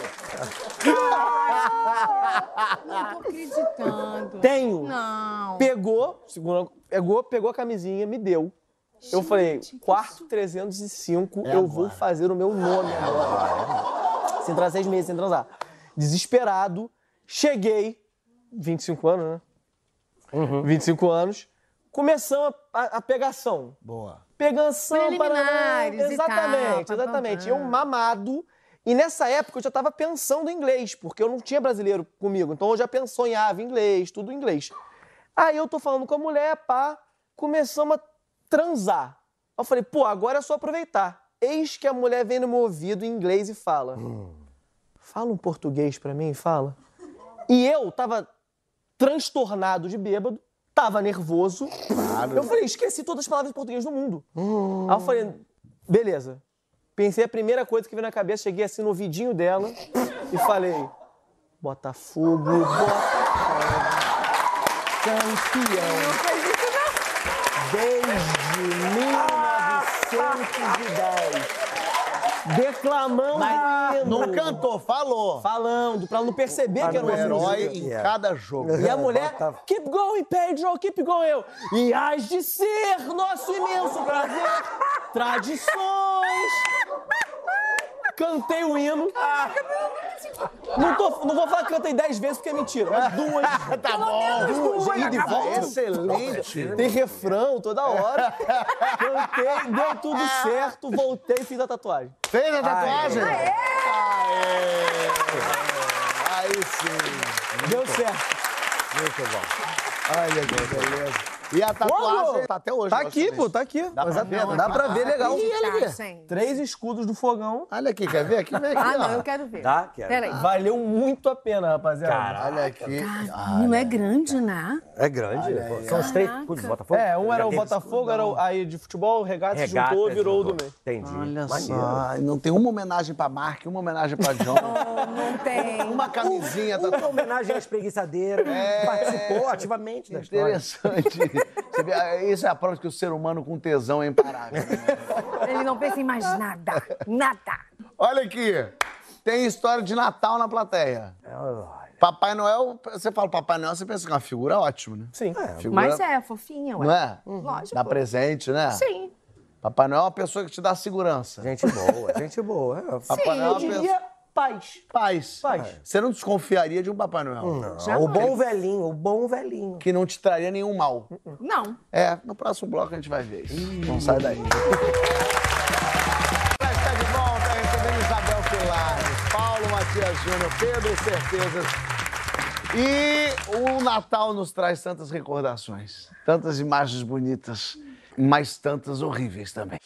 Não tô acreditando.
Tenho.
Não.
Pegou, segura, pegou, pegou a camisinha, me deu. Eu falei, quarto 305,
É
eu vou fazer o meu nome agora. Sem transar seis meses, sem transar. Desesperado, cheguei, 25 anos, né? 25 anos, começamos a, a, a pegação.
Boa.
Pegação,
Preliminares
paraná.
e tal,
Exatamente, exatamente. Eu mamado. E nessa época eu já tava pensando em inglês, porque eu não tinha brasileiro comigo. Então eu já pensou em ave, inglês, tudo em inglês. Aí eu tô falando com a mulher, pá, começamos a transar. Eu falei, pô, agora é só aproveitar. Eis que a mulher vem no meu ouvido em inglês e fala: Fala um português pra mim, fala. E eu tava transtornado de bêbado, tava nervoso. Eu falei, esqueci todas as palavras em português do mundo. Aí eu falei, beleza. Pensei a primeira coisa que veio na cabeça, cheguei assim no ouvidinho dela e falei, Botafogo, Botafogo, campeão. Desde 1910. Declamando
Mas não cantou, falou.
Falando, pra ela não perceber que era
O
uma
herói em cada jogo.
E a mulher, keep going, Pedro, keep going. Eu, e hás de ser nosso imenso prazer, tradições. Cantei o hino. Não, tô- não vou falar que cantei dez vezes porque é mentira, mas duas.
Tá bom.
Duas, ida e volta.
Excelente.
Tem refrão toda hora. Cantei, deu tudo certo, voltei e fiz a tatuagem.
Fez a tatuagem? Aê! Aí sim.
Deu certo.
Olha que beleza. E a tatuagem tá até hoje.
Tá aqui, pô, tá aqui.
Dá pra ver,
Exato. Dá pra ver legal.
Tá, gente.
Três escudos do fogão.
Olha aqui, quer ver? Aqui, vem aqui,
Ah,
ó.
não, eu quero ver.
Tá? Quero.
Peraí.
Valeu muito a pena, rapaziada.
Olha aqui.
Não é grande, né?
É grande. pô. São os três escudos do Botafogo?
É, um era o
teve
Botafogo, era o, aí de futebol, o regata, se
regata,
juntou, virou o do
juntou.
meio.
Entendi.
Olha
Maneiro.
só. Não tem uma homenagem pra Mark, uma homenagem pra John.
Não tem.
uma camisinha
Uma
tatuada.
homenagem à espreguiçadeira. Participou ativamente da história.
Interessante. Você vê, Isso é a prova de que o ser humano com tesão é imparável.
Ele não pensa em mais nada. Nada.
Olha aqui. Tem história de Natal na plateia.
Olha.
Papai Noel, você fala Papai Noel, você pensa que é uma figura ótima, né?
Sim.
Figura,
Mas é, fofinha, ué.
Não é?
Lógico.
Dá presente, né?
Sim.
Papai Noel é uma pessoa que te dá segurança.
Gente boa, gente boa. É,
Papai Noel é uma pessoa...
paz.
Paz.
Paz.
Você não desconfiaria de um Papai Noel?
Não, o bom velhinho, o bom velhinho.
Que não te traria nenhum mal.
Não.
É, no próximo bloco a gente vai ver isso. Não sai daí. Está de volta, recebendo Isabel Pilares, Paulo Matias Júnior, Pedro Certezas. E o Natal nos traz tantas recordações, tantas imagens bonitas, mas tantas horríveis também.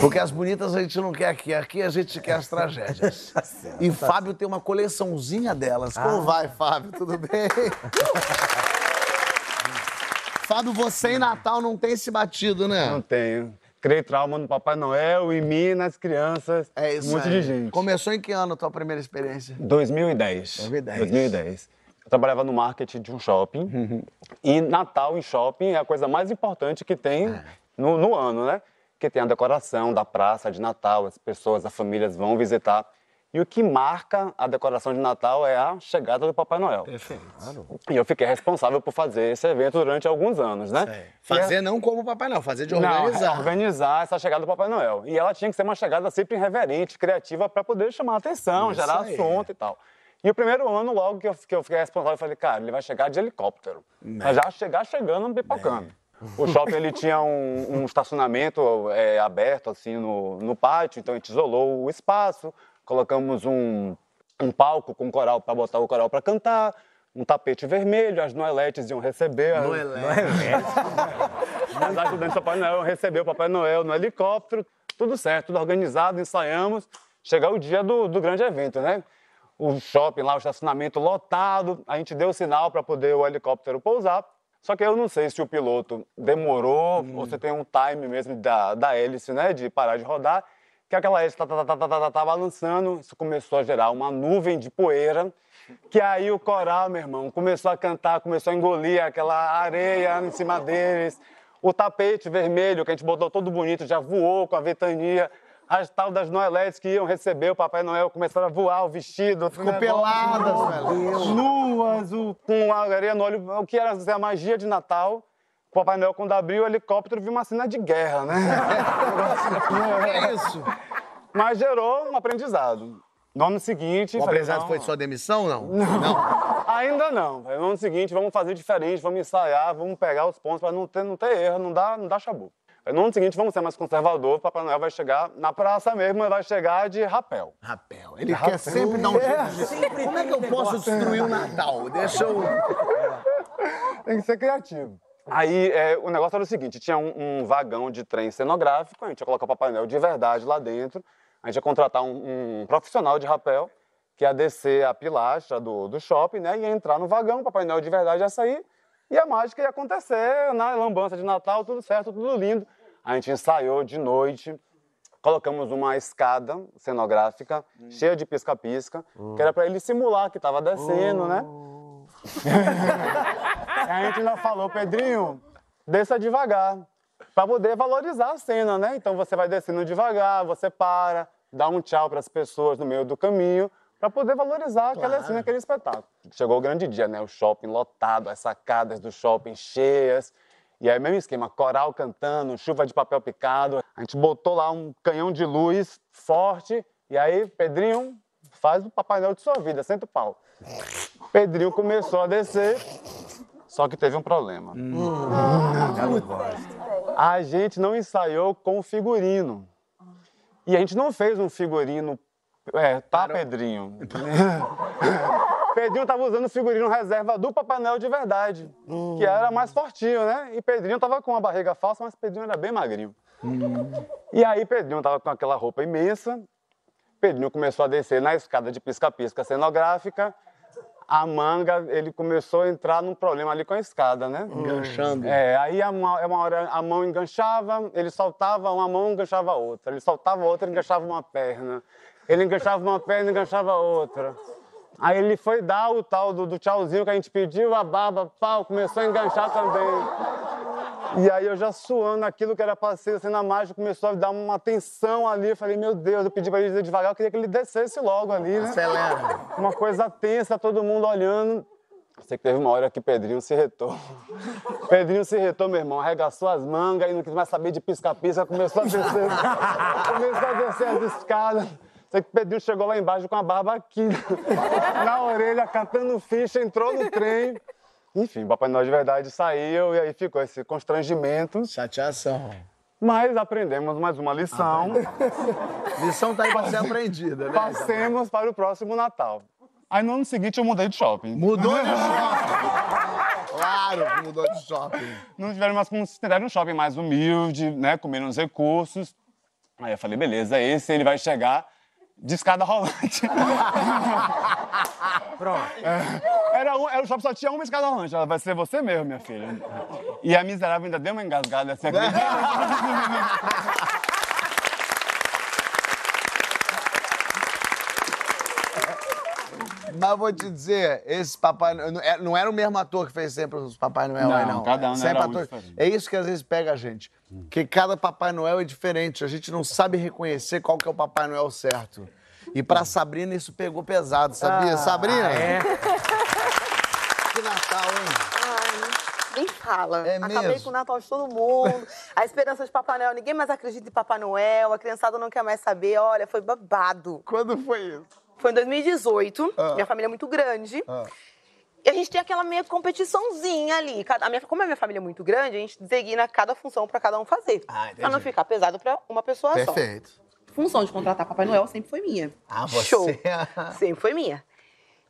Porque as bonitas a gente não quer aqui, aqui a gente quer as tragédias. E Fábio tem uma coleçãozinha delas. Como vai, Fábio? Tudo bem? Fábio, você em Natal não tem se batido, né?
Não tenho. Criei trauma no Papai Noel, em mim, nas crianças.
É isso
Um monte
aí.
de gente.
Começou em que ano a tua primeira experiência?
2010.
2010.
2010. Eu trabalhava no marketing de um shopping. E Natal em shopping é a coisa mais importante que tem no, no ano, né? Que tem a decoração da praça de Natal, as pessoas, as famílias vão visitar. E o que marca a decoração de Natal é a chegada do Papai Noel.
Perfeito.
E eu fiquei responsável por fazer esse evento durante alguns anos, né?
Fazer não como o Papai Noel, fazer de
Não,
organizar.
é organizar essa chegada do Papai Noel. E ela tinha que ser uma chegada sempre irreverente, criativa, para poder chamar a atenção,
Isso
gerar
aí.
assunto e tal. E o primeiro ano, logo que eu, que eu fiquei responsável, eu falei, cara, ele vai chegar de helicóptero. Mas já chegar chegando, pipocando. O shopping ele tinha um, um estacionamento é, aberto assim no, no pátio, então a gente isolou o espaço, colocamos um, um palco com coral para botar o coral para cantar, um tapete vermelho, as noeletes iam receber. as- As ajudantes do Papai Noel receber o Papai Noel no helicóptero, tudo certo, tudo organizado, ensaiamos. Chegar o dia do, do grande evento, né? O shopping lá, o estacionamento lotado, a gente deu o sinal para poder o helicóptero pousar. Só que eu não sei se o piloto demorou ou se tem um time mesmo da, da hélice, né? De parar de rodar. Que aquela hélice tá, tá, tá, tá, tá, tá, tá balançando, isso começou a gerar uma nuvem de poeira. Que aí o coral, meu irmão, começou a cantar, começou a engolir aquela areia em cima deles. O tapete vermelho que a gente botou todo bonito já voou com a ventania. As tal das noeletes que iam receber o Papai Noel começaram a voar o vestido.
Ficou peladas, velho.
Nuas, o- com a areia no olho, o que era assim, a magia de Natal. O Papai Noel, quando abriu o helicóptero, viu uma cena de guerra, né?
É isso.
Mas gerou um aprendizado. No ano seguinte.
O
falei,
aprendizado
não,
foi de sua demissão, não? Não.
Ainda não. No ano seguinte, vamos fazer diferente, vamos ensaiar, vamos pegar os pontos para não ter, não ter erro, não dar, não dar chabu. No ano seguinte, vamos ser mais conservador, o Papai Noel vai chegar na praça mesmo, ele vai chegar de rapel.
Rapel. Ele quer sempre dar um jeito de... Como é que eu posso destruir o Natal? Deixa eu...
Tem que ser criativo. Aí é, o negócio era o seguinte: tinha um, um vagão de trem cenográfico, a gente ia colocar o Papai Noel de verdade lá dentro, a gente ia contratar um, um profissional de rapel que ia descer a pilastra do, do shopping, né? Ia entrar no vagão, o Papai Noel de verdade ia sair e a mágica ia acontecer na lambança de Natal, tudo certo, tudo lindo. A gente ensaiou de noite, colocamos uma escada cenográfica cheia de pisca-pisca, que era para ele simular que estava descendo, né? E a gente ainda falou, Pedrinho, desça devagar, para poder valorizar a cena, né? Então você vai descendo devagar, você para, dá um tchau para as pessoas no meio do caminho, para poder valorizar aquela cena, aquele espetáculo. Chegou o grande dia, né? O shopping lotado, as sacadas do shopping cheias. E aí, mesmo esquema, coral cantando, chuva de papel picado. A gente botou lá um canhão de luz forte. E aí, Pedrinho, faz o Papai Noel de sua vida, senta o pau. Pedrinho começou a descer, só que teve um problema. A gente não ensaiou com o figurino. E a gente não fez um figurino. É, tá, Pedrinho? Pedrinho tava usando o figurino reserva do Papai Noel de verdade, que era mais fortinho, né? E Pedrinho tava com uma barriga falsa, mas Pedrinho era bem magrinho. E aí Pedrinho tava com aquela roupa imensa. Pedrinho começou a descer na escada de pisca-pisca cenográfica. A manga, ele começou a entrar num problema ali com a escada, né?
Enganchando.
É, aí a, mão- uma hora a mão enganchava, ele soltava uma mão, enganchava a outra. Ele soltava a outra, enganchava uma perna. Ele enganchava uma perna, enganchava a outra. Aí ele foi dar o tal do, do tchauzinho que a gente pediu, a baba, pau, começou a enganchar também. E aí eu já suando aquilo que era pra ser cena mágica, começou a dar uma tensão ali. Eu falei, meu Deus, eu pedi pra ele descer devagar, eu queria que ele descesse logo ali, né?
Acelera.
Uma coisa tensa, todo mundo olhando. Sei que teve uma hora que Pedrinho se retou. Pedrinho se retou, meu irmão, arregaçou as mangas e não quis mais saber de pisca-pisca, começou a descer, começou a descer as escadas. Sei que Pedrinho chegou lá embaixo com a barba aqui na orelha, catando ficha, entrou no trem. Enfim, Papai Noel de verdade saiu e aí ficou esse constrangimento.
Chateação.
Mas aprendemos mais uma lição.
Lição tá aí pra ser aprendida, né?
Passemos para o próximo Natal. Aí no ano seguinte eu mudei de shopping.
Mudou de shopping. Claro que mudou de shopping.
não tiveram mais considerado um shopping mais humilde, né, com menos recursos. Aí eu falei, beleza, esse ele vai chegar de escada rolante.
Pronto.
Era, um, era o shopping só tinha uma escada rolante. Ela vai ser você mesmo, minha filha. E a miserável ainda deu uma engasgada assim.
Mas vou te dizer, esse Papai Noel. não é- Não era o mesmo ator que fez sempre os Papai Noel aí,
Não,
não.
cada um
sempre
era um
ator. É isso que às vezes pega a gente. Que cada Papai Noel é diferente. A gente não sabe reconhecer qual que é o Papai Noel certo. E pra Sabrina isso pegou pesado, sabia? Sabrina?
É.
Que Natal, hein?
Nem fala.
É
Acabei
mesmo?
com o Natal de todo mundo. A esperança de Papai Noel, ninguém mais acredita em Papai Noel. A criançada não quer mais saber. Olha, foi babado.
Quando foi isso?
Foi em 2018.
Ah.
Minha família é muito grande. E a gente tem aquela meia competiçãozinha ali. Cada- a minha- como a minha família é muito grande, a gente designa cada função para cada um fazer.
Ah,
pra não ficar pesado para uma pessoa só.
Perfeito.
função de contratar Papai Noel sempre foi minha.
Ah, você.
Show. sempre foi minha.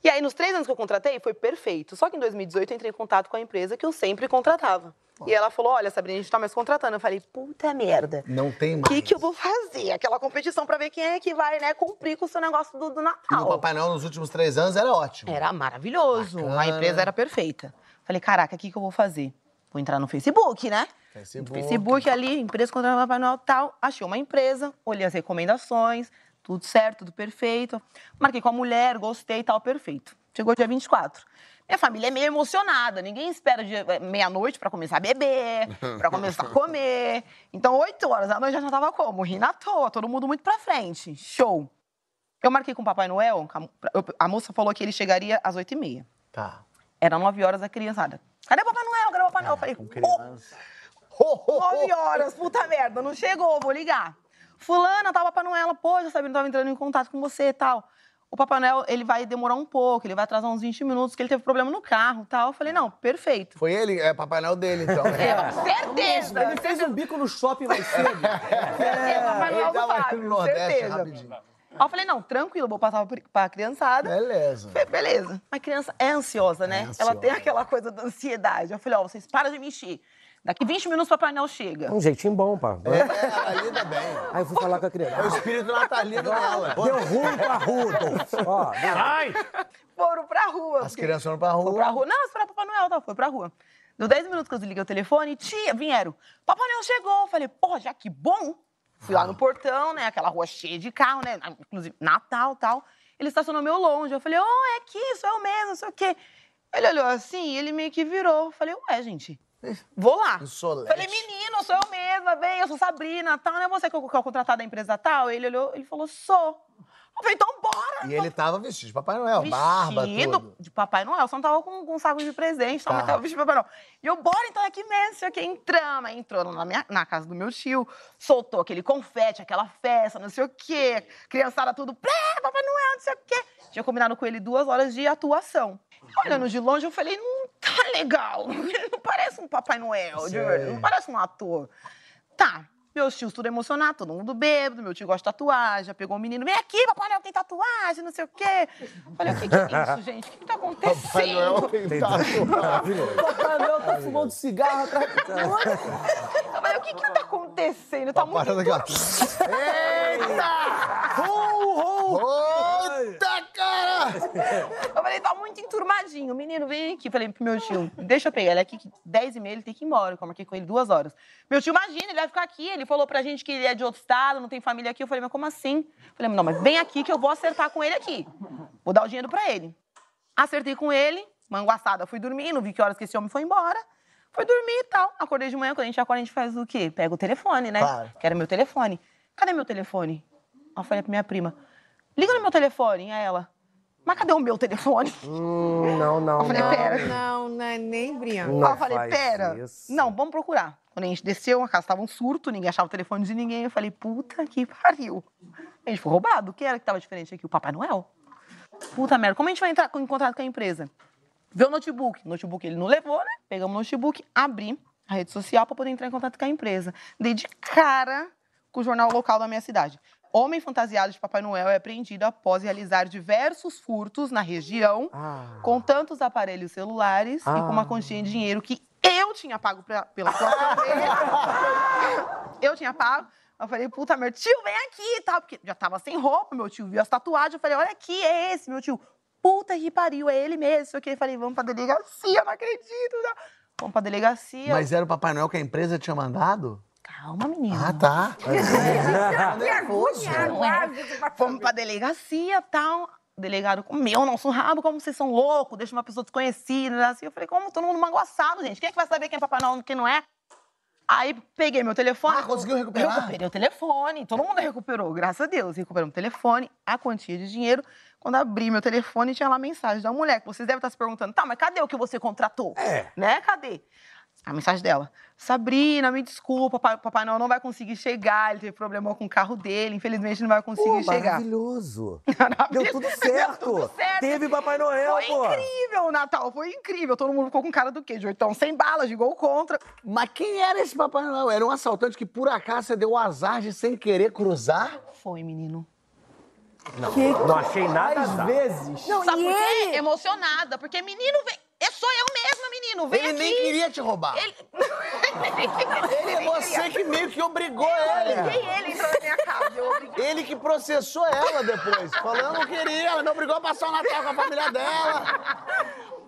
E aí, nos três anos que eu contratei, foi perfeito. Só que em 2018 eu entrei em contato com a empresa que eu sempre contratava. E ela falou: Olha, Sabrina, a gente tá mais contratando. Eu falei: Puta merda.
Não tem
O
mais.
que, que eu vou fazer? Aquela competição pra ver quem é que vai, né, cumprir com o seu negócio do, do
E o
Natal.
Papai Noel nos últimos três anos era ótimo.
Era maravilhoso.
Bacana.
A empresa era perfeita. Falei, caraca, o que, que eu vou fazer? Vou entrar no Facebook, né?
Facebook.
Facebook ali, empresa contra o Papai Noel tal. Achei uma empresa, olhei as recomendações, tudo certo, tudo perfeito. Marquei com a mulher, gostei tal, perfeito. Chegou dia 24. Minha família é meio emocionada, ninguém espera eh, meia-noite pra começar a beber, pra começar a comer. Então, 8 horas da noite já tava como? Rindo à toa, todo mundo muito pra frente. Show. Eu marquei com o Papai Noel, a- eu- moça falou que ele chegaria às 8h30.
Tá.
Era 9 horas a criançada. Cadê o Papai Noel? Cadê o Papai Noel? Eu falei,
Com
"Ô,
criança. Ho.
9 horas, puta merda, não chegou, vou ligar. Fulana, tá, Papai Noel, pô, já sabia, não tava entrando em contato com você e tal. O Papai Noel, ele vai demorar um pouco, ele vai atrasar uns 20 minutos, que ele teve problema no carro e tal. Eu falei, não, perfeito.
Foi ele, é Papai Noel dele, então.
É, certeza.
Ele fez um bico no shopping mais cedo.
É, Papai
Ele
Noel do Fábio,
no Nordeste
certeza.
rapidinho.
Aí eu falei, não, tranquilo, vou passar pra- criançada.
Beleza.
Falei, Beleza. A criança é ansiosa, né?
É ansiosa.
Ela tem aquela coisa da ansiedade. Eu falei, ó, vocês param de mexer. Daqui 20 minutos o Papai Noel chega.
Um jeitinho bom, pá.
É, ela lida bem.
Aí eu fui falar com a
É o
criança.
espírito natalino dela.
Deu ruim pra Rudolf. Ó, deu-
Ai!
Foram pra rua.
As crianças foram pra
Foi pra
rua.
rua. Não, esperar Papai Noel, tá? Foi pra rua. Deu 10 minutos que eu desliguei o telefone, tia, vieram. Papai Noel chegou. Eu Falei, porra, já que bom. Fui lá no portão, né? Aquela rua cheia de carro, né? Inclusive, Natal e tal. Ele estacionou meio longe. Eu falei, oh, é aqui, sou eu mesmo, não sei o quê. Ele olhou assim, ele meio que virou. Eu falei, ué, gente, vou lá.
Insolente.
Falei, menino, sou eu mesma, vem, eu sou Sabrina, tal, não é você que que eu contratado da empresa tal? Ele olhou, ele falou, sou. Eu falei, então bora.
E ele tava vestido de Papai Noel, barba,
Vestido
tudo.
de Papai Noel, só não tava com, com um saco de presente, só
Tá.
tava vestido de Papai Noel. E eu, bora então é aqui mesmo, sei o que, entramos. Entrou na, minha, na casa do meu tio, soltou aquele confete, aquela festa, não sei o quê. Criançada tudo, Papai Noel, não sei o quê. Tinha combinado com ele duas horas de atuação. Olhando de longe, eu falei, não tá legal. Ele não parece um Papai Noel, de verdade, não parece um ator. Tá. Meus tios tudo emocionado, todo mundo bêbado, meu tio gosta de tatuagem, já pegou um menino, vem aqui, Papai Noel tem tatuagem, não sei o quê. Falei, o que, que é isso, gente? O que, que tá acontecendo?
Papai Noel tem tatuagem.
Papai Noel tá fumando cigarro atrás.
Eu falei, o que, que tá acontecendo? Tá muito
Parada aqui, ó. Eita! Cara!
Eu falei, tá muito enturmadinho. Menino, vem aqui. Falei pro meu tio, deixa eu pegar ele aqui, que 10 e meia ele tem que ir embora. Eu marquei com ele duas horas. Meu tio, imagina, ele vai ficar aqui. Ele falou pra gente que ele é de outro estado, não tem família aqui. Eu falei, mas como assim? Falei, não, mas vem aqui que eu vou acertar com ele aqui. Vou dar o dinheiro pra ele. Acertei com ele, manguaçada, fui dormir, não vi que horas que esse homem foi embora. Fui dormir e tal. Acordei de manhã, quando a gente acorda, a gente faz o quê? Pega o telefone, né?
Claro.
Que era meu telefone. Cadê meu telefone? Aí eu falei pra minha prima, liga no meu telefone. Aí ela, mas cadê o meu telefone?
Hum, não, não.
Eu falei,
não.
pera.
Não, não é nem brincando.
Não
eu falei, pera.
isso.
Não, vamos procurar. Quando a gente desceu, a casa tava um surto, ninguém achava o telefone de ninguém. Eu falei, puta que pariu. A gente foi roubado. O que era que tava diferente aqui? O Papai Noel? Puta merda, como a gente vai entrar em contato com a empresa? Vê o notebook. O notebook ele não levou, né? Pegamos o notebook, abri a rede social para poder entrar em contato com a empresa. Dei de cara com o jornal local da minha cidade. Homem fantasiado de Papai Noel é apreendido após realizar diversos furtos na região
Ah.
com tantos aparelhos celulares e com uma
Ah.
quantia de dinheiro que eu tinha pago pra, pela dele. Eu tinha pago. Eu falei, puta merda, tio, vem aqui e tal. Porque já tava sem roupa, meu tio viu as tatuagens. Eu falei, olha aqui, é esse, meu tio. Puta que pariu, é ele mesmo. Isso aqui. Eu falei, vamos pra delegacia, não acredito. Não. Vamos pra delegacia.
Mas era o Papai Noel que a empresa tinha mandado?
Calma, menino.
Ah, tá.
É. Fomos pra delegacia e tal. O delegado comeu nosso rabo, como vocês são loucos, deixa uma pessoa desconhecida. Assim, eu falei, como todo mundo manguaçado, gente. Quem é que vai saber quem é Papai Noel e quem não é? Aí peguei meu telefone.
Ah, conseguiu recuperar?
Recuperei o telefone. Todo mundo recuperou, graças a Deus. Recuperei o telefone, a quantia de dinheiro. Quando abri meu telefone, tinha lá a mensagem da mulher. Que vocês devem estar se perguntando, tá, mas cadê o que você contratou?
É.
Né? Cadê? A mensagem dela. Sabrina, me desculpa, Papai, Noel não vai conseguir chegar. Ele teve problema com o carro dele. Infelizmente, não vai conseguir
Pô,
chegar.
maravilhoso. Deu tudo certo.
tudo certo.
Teve Papai Noel,
Foi
pô.
incrível o Natal, foi incrível. Todo mundo ficou com cara do quê? De oitão sem balas, de gol contra.
Mas quem era esse Papai Noel? Era um assaltante que, por acaso, você deu o azar de sem querer cruzar?
Foi, menino.
Não, não achei nada
Às vezes.
Não,
Sabe
e
por quê?
ele...
Emocionada. Porque menino vem. É só eu mesma, menino. Vem
Ele
aqui.
nem queria te roubar.
Ele...
Ele é você que meio que obrigou
E
ele.
ele entrou na minha casa. Eu obriguei.
Ele que processou ela depois. Falou, eu não queria, ela me obrigou a passar o Natal com a família dela.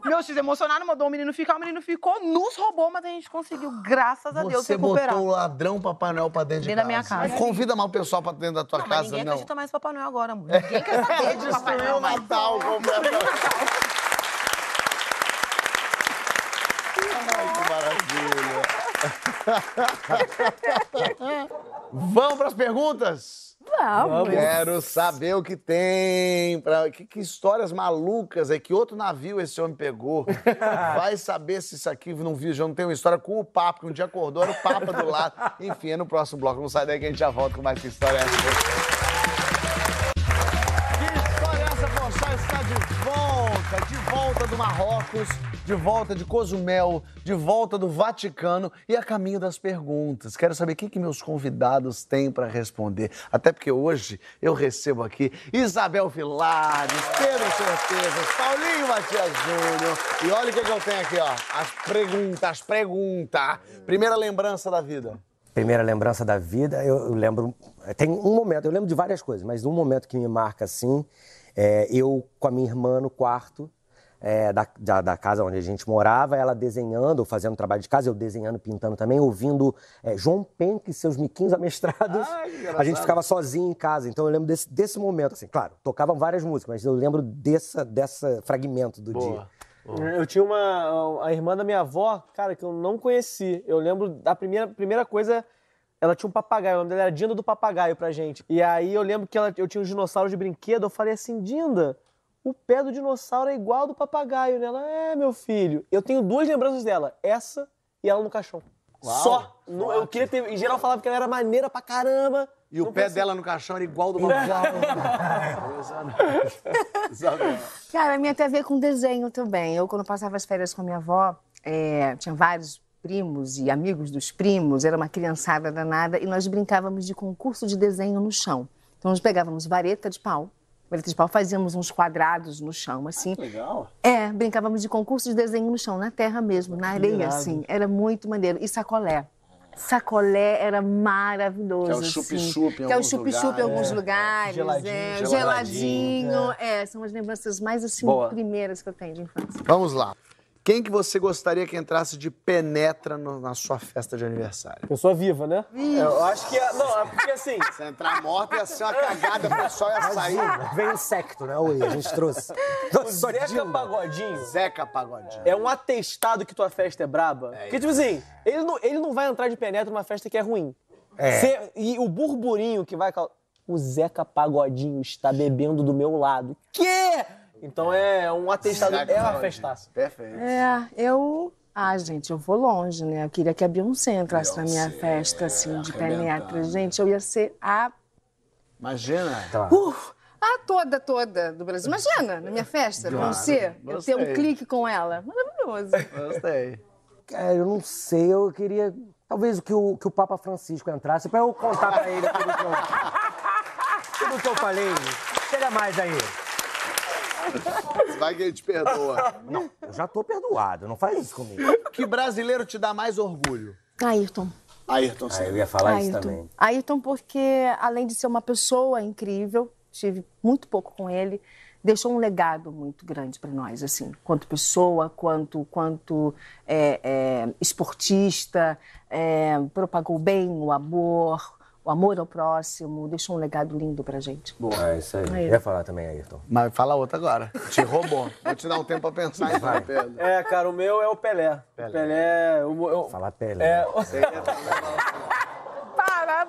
Meu X emocionado, mandou o menino ficar, o menino ficou, nos roubou, mas a gente conseguiu, graças a Deus,
Você
recuperar.
botou o ladrão Papai Noel pra dentro de
Dentro da
casa.
minha casa.
Não convida mais o pessoal pra dentro da tua
Não, mas
casa,
ninguém
não.
acredita mais no Papai Noel agora, amor. Ninguém quer saber de Papai
Destruiu
Noel
o
mais.
Natal completamente. Ai, Vamos pras perguntas?
Vamos.
Quero saber o que tem, pra... que, que histórias malucas é que outro navio esse homem pegou. Vai saber se isso aqui não viu, já não tem uma história com o Papa, que um dia acordou, era o Papa do lado. Enfim, é no próximo bloco. Não sai daí que a gente já volta com mais que história é essa. Do Marrocos, de volta de Cozumel, de volta do Vaticano e a caminho das perguntas. Quero saber o que, que meus convidados têm para responder. Até porque hoje eu recebo aqui Isabel Filares, Pedro Certezas, Paulinho Matias Júnior. E olha o que, que eu tenho aqui, ó. As perguntas, as perguntas. Primeira lembrança da vida.
Primeira lembrança da vida, eu, eu lembro. Tem um momento, eu lembro de várias coisas, mas um momento que me marca assim, é eu com a minha irmã no quarto. É, da, da, da casa onde a gente morava, ela desenhando, fazendo trabalho de casa, eu desenhando, pintando também, ouvindo é, João Penck e seus miquinhos amestrados.
Ai,
a gente ficava sozinho em casa, então eu lembro desse, desse momento, assim, claro, tocavam várias músicas, mas eu lembro dessa, dessa fragmento do dia.
Eu tinha uma. A irmã da minha avó, cara, que eu não conheci. Eu lembro da primeira, primeira coisa. Ela tinha um papagaio, o nome dela era Dinda do Papagaio pra gente. E aí eu lembro que ela, eu tinha um dinossauro de brinquedo, eu falei assim, Dinda, o pé do dinossauro é igual ao do papagaio, né? Ela, é, meu filho. Eu tenho duas lembranças dela, essa e ela no caixão. Só. No- eu queria ter. Em geral falava que ela era maneira pra caramba.
E o pé
pensei-
dela no caixão era igual do Isabel. Isabel.
Cara, a minha tem a ver com desenho também. Eu, quando passava as férias com a minha avó, é, tinha vários primos e amigos dos primos, era uma criançada danada, e nós brincávamos de concurso de desenho no chão. Então, nós pegávamos vareta de pau, de pau, fazíamos uns quadrados no chão, assim.
Legal.
É, brincávamos de concurso de desenho no chão, na terra mesmo, na areia,
irado.
assim. Era muito maneiro. E sacolé. Sacolé era maravilhoso.
Que é o
assim.
chup-chup em
Que é o
alguns
chup-chup em
lugares.
alguns lugares.
Geladinho,
é,
geladinho,
geladinho. É, são as lembranças mais assim,
Boa.
primeiras que eu tenho de infância.
Vamos lá. Quem que você gostaria que entrasse de penetra no- na sua festa de aniversário?
Pessoa viva, né? Eu acho que. é- Não, é porque assim.
Se entrar morta ia ser uma cagada, o pessoal ia sair.
Vem insecto, né? Oi, a gente trouxe.
O Zeca Pagodinho
Zeca Pagodinho.
é um atestado que tua festa é braba. Porque, tipo assim, ele não, ele não vai entrar de penetra numa festa que é ruim.
É.
Cê- e o burburinho que vai. O Zeca Pagodinho está bebendo do meu lado. Quê? Então é um atestado. É uma festaça.
Perfeito.
É, eu. Ah, gente, eu vou longe, né? Eu queria que a Beyoncé entrasse na minha festa, assim, de penetra. Gente, eu ia ser a.
Imagina.
Uh, a toda, toda do Brasil. Imagina, na minha festa, Beyoncé, eu ter um clique com ela. Maravilhoso.
Gostei.
Cara, eu não sei, eu queria. Talvez que o, que o Papa Francisco entrasse pra eu contar pra ele tudo que eu, tudo que eu falei. Chega mais aí.
Vai que ele te perdoa.
Não, eu já tô perdoado, não faz isso comigo.
Que brasileiro te dá mais orgulho?
Ayrton.
Ayrton
Aí
Senna.
eu ia falar isso
Ayrton.
também.
Ayrton, porque além de ser uma pessoa incrível, tive muito pouco com ele, deixou um legado muito grande para nós, assim, quanto pessoa, quanto quanto é, é, esportista, é, propagou bem o amor, o amor ao próximo, deixou um legado lindo pra gente.
É isso aí.
Aí.
Eu ia falar também, Ayrton.
Mas fala outra agora. Te roubou. Vou te dar um tempo pra pensar então, Pedro.
É, cara, o meu é o Pelé.
Pelé.
Pelé. eu, eu,
Falar Pelé.
é,
Para!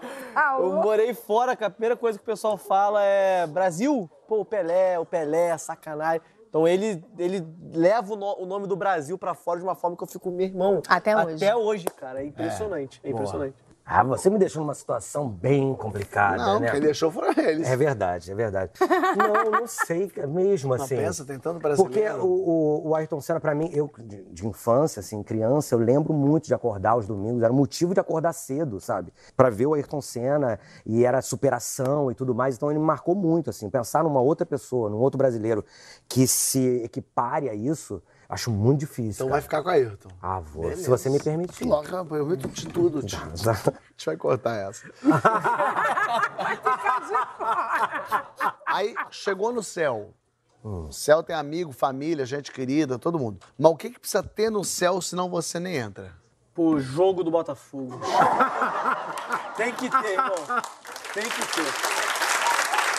eu morei fora, cara. A primeira coisa que o pessoal fala é Brasil? Pô, o Pelé, o Pelé, sacanagem. Então ele, ele leva o, no- o nome do Brasil pra fora de uma forma que eu fico, meu irmão.
Até hoje.
Até hoje, cara. É impressionante. É, impressionante.
Ah, você me deixou numa situação bem complicada,
Não,
né?
quem deixou foram eles.
É verdade, é verdade. Não, não sei, mesmo
Não
assim.
pensa, tem tanto
Porque
brasileiro.
o, o, o Ayrton Senna, pra mim, eu de, de infância, assim, criança, eu lembro muito de acordar aos domingos, era motivo de acordar cedo, sabe? Pra ver o Ayrton Senna e era superação e tudo mais, então ele me marcou muito, assim, pensar numa outra pessoa, num outro brasileiro que se equipare a isso, acho muito difícil.
Então
cara.
vai ficar com a Ayrton.
Ah, vou, se
Beleza.
você me permitir.
Logo, eu permito de tudo. tio. A gente vai cortar essa. Aí chegou no céu. O céu tem amigo, família, gente querida, todo mundo. Mas o que, que precisa ter no céu senão você nem entra?
Pô, jogo do Botafogo. Tem que ter, irmão. Tem que ter.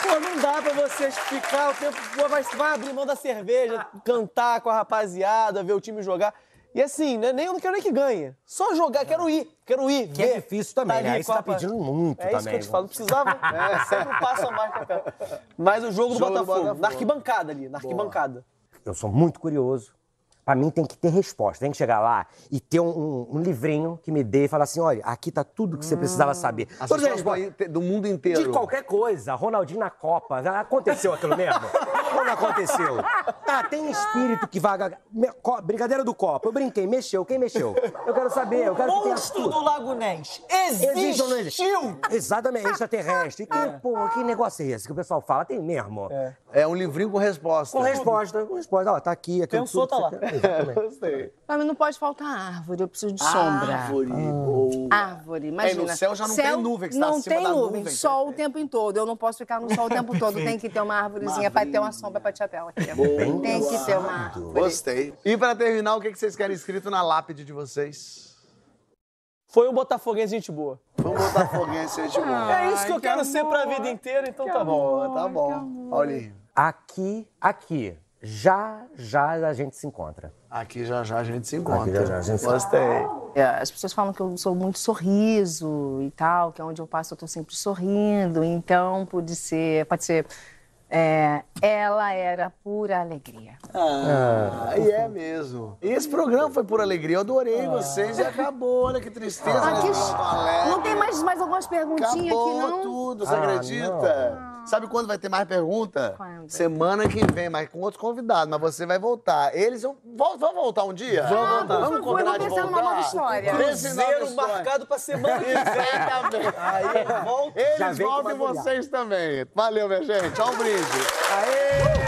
Pô, não dá pra você ficar o tempo. Pô, vai, vai abrir mão da cerveja, cantar com a rapaziada, ver o time jogar. E assim, né, nem, eu não quero nem que ganhe. Só jogar, quero ir, quero ir.
Que é
ver.
difícil também, né?
ali
Aí você tá pedindo muito
É isso que
também,
eu te
né?
falo, precisava. É, sempre um passo a mais pra cá. Mas o jogo do,
Jogo do
Botafogo,
Botafogo.
na arquibancada ali, na arquibancada.
Eu sou muito curioso. Pra mim tem que ter resposta. Tem que chegar lá e ter um, um- um livrinho que me dê e falar assim: olha, aqui tá tudo que você precisava saber.
As
Todas as
pessoas
respostas.
do mundo inteiro.
De qualquer coisa. Ronaldinho na Copa. Aconteceu aquilo mesmo? Ou não aconteceu? Ah, tem espírito que vaga. Brigadeiro do Copa. Eu brinquei, mexeu. Quem mexeu? Eu quero saber. Eu quero que tenha
Monstro
tudo.
do Lago Ness.
Existe ou não existe?
Existiu!
Exatamente, extraterrestre. Que, pô, que negócio é esse que o pessoal fala? Tem mesmo.
É um livrinho com resposta.
Com resposta, com resposta. Ó, tá aqui, aquilo
Pensou,
tudo
tá lá.
Exatamente.
Gostei.
Pra mim não pode faltar árvore, eu preciso de sombra.
Árvore. boa.
Árvore, imagina.
É, no céu já não tem nuvem, que você tá
Não
acima
tem
da
nuvem,
nuvem,
sol o tempo todo. Eu não posso ficar no sol o tempo todo. Tem que ter uma árvorezinha pra ter uma sombra pra tia Bela aqui.
Bem
Tem que ter uma árvore.
Gostei. E pra terminar, o que que vocês querem escrito na lápide de vocês?
Foi um botafoguense gente boa.
Vamos botar foguense, gente boa.
é isso que eu quero ser pra vida inteira, então tá bom.
Tá bom. Paulinho,
Aqui, aqui. Já, já a gente se encontra.
aqui já já a gente se encontra.
Aqui já já a gente se
Gostei.
É, As pessoas falam que eu sou muito sorriso e tal, que onde eu passo eu tô sempre sorrindo. Então, pode ser, pode ser. É, ela era pura alegria.
Ah, e é mesmo. E esse programa foi por alegria. Eu adorei vocês e acabou. Olha que tristeza.
Ah, que
alegres.
Não tem mais, mais algumas perguntinhas
Acabou
aqui, não?
tudo, você
Ah,
acredita? Sabe quando vai ter mais pergunta?
Quando?
Semana que vem, mas com outros convidados. Mas você vai voltar. Eles vão, vão, vão voltar um dia? Vamos voltar. Vamos
favor,
combinar de voltar?
numa nova história.
Cruzeiro marcado pra semana que vem.
Exatamente.
Aí volta.
Eles voltam e vocês também. Valeu, minha gente. Olha um brinde. Aê!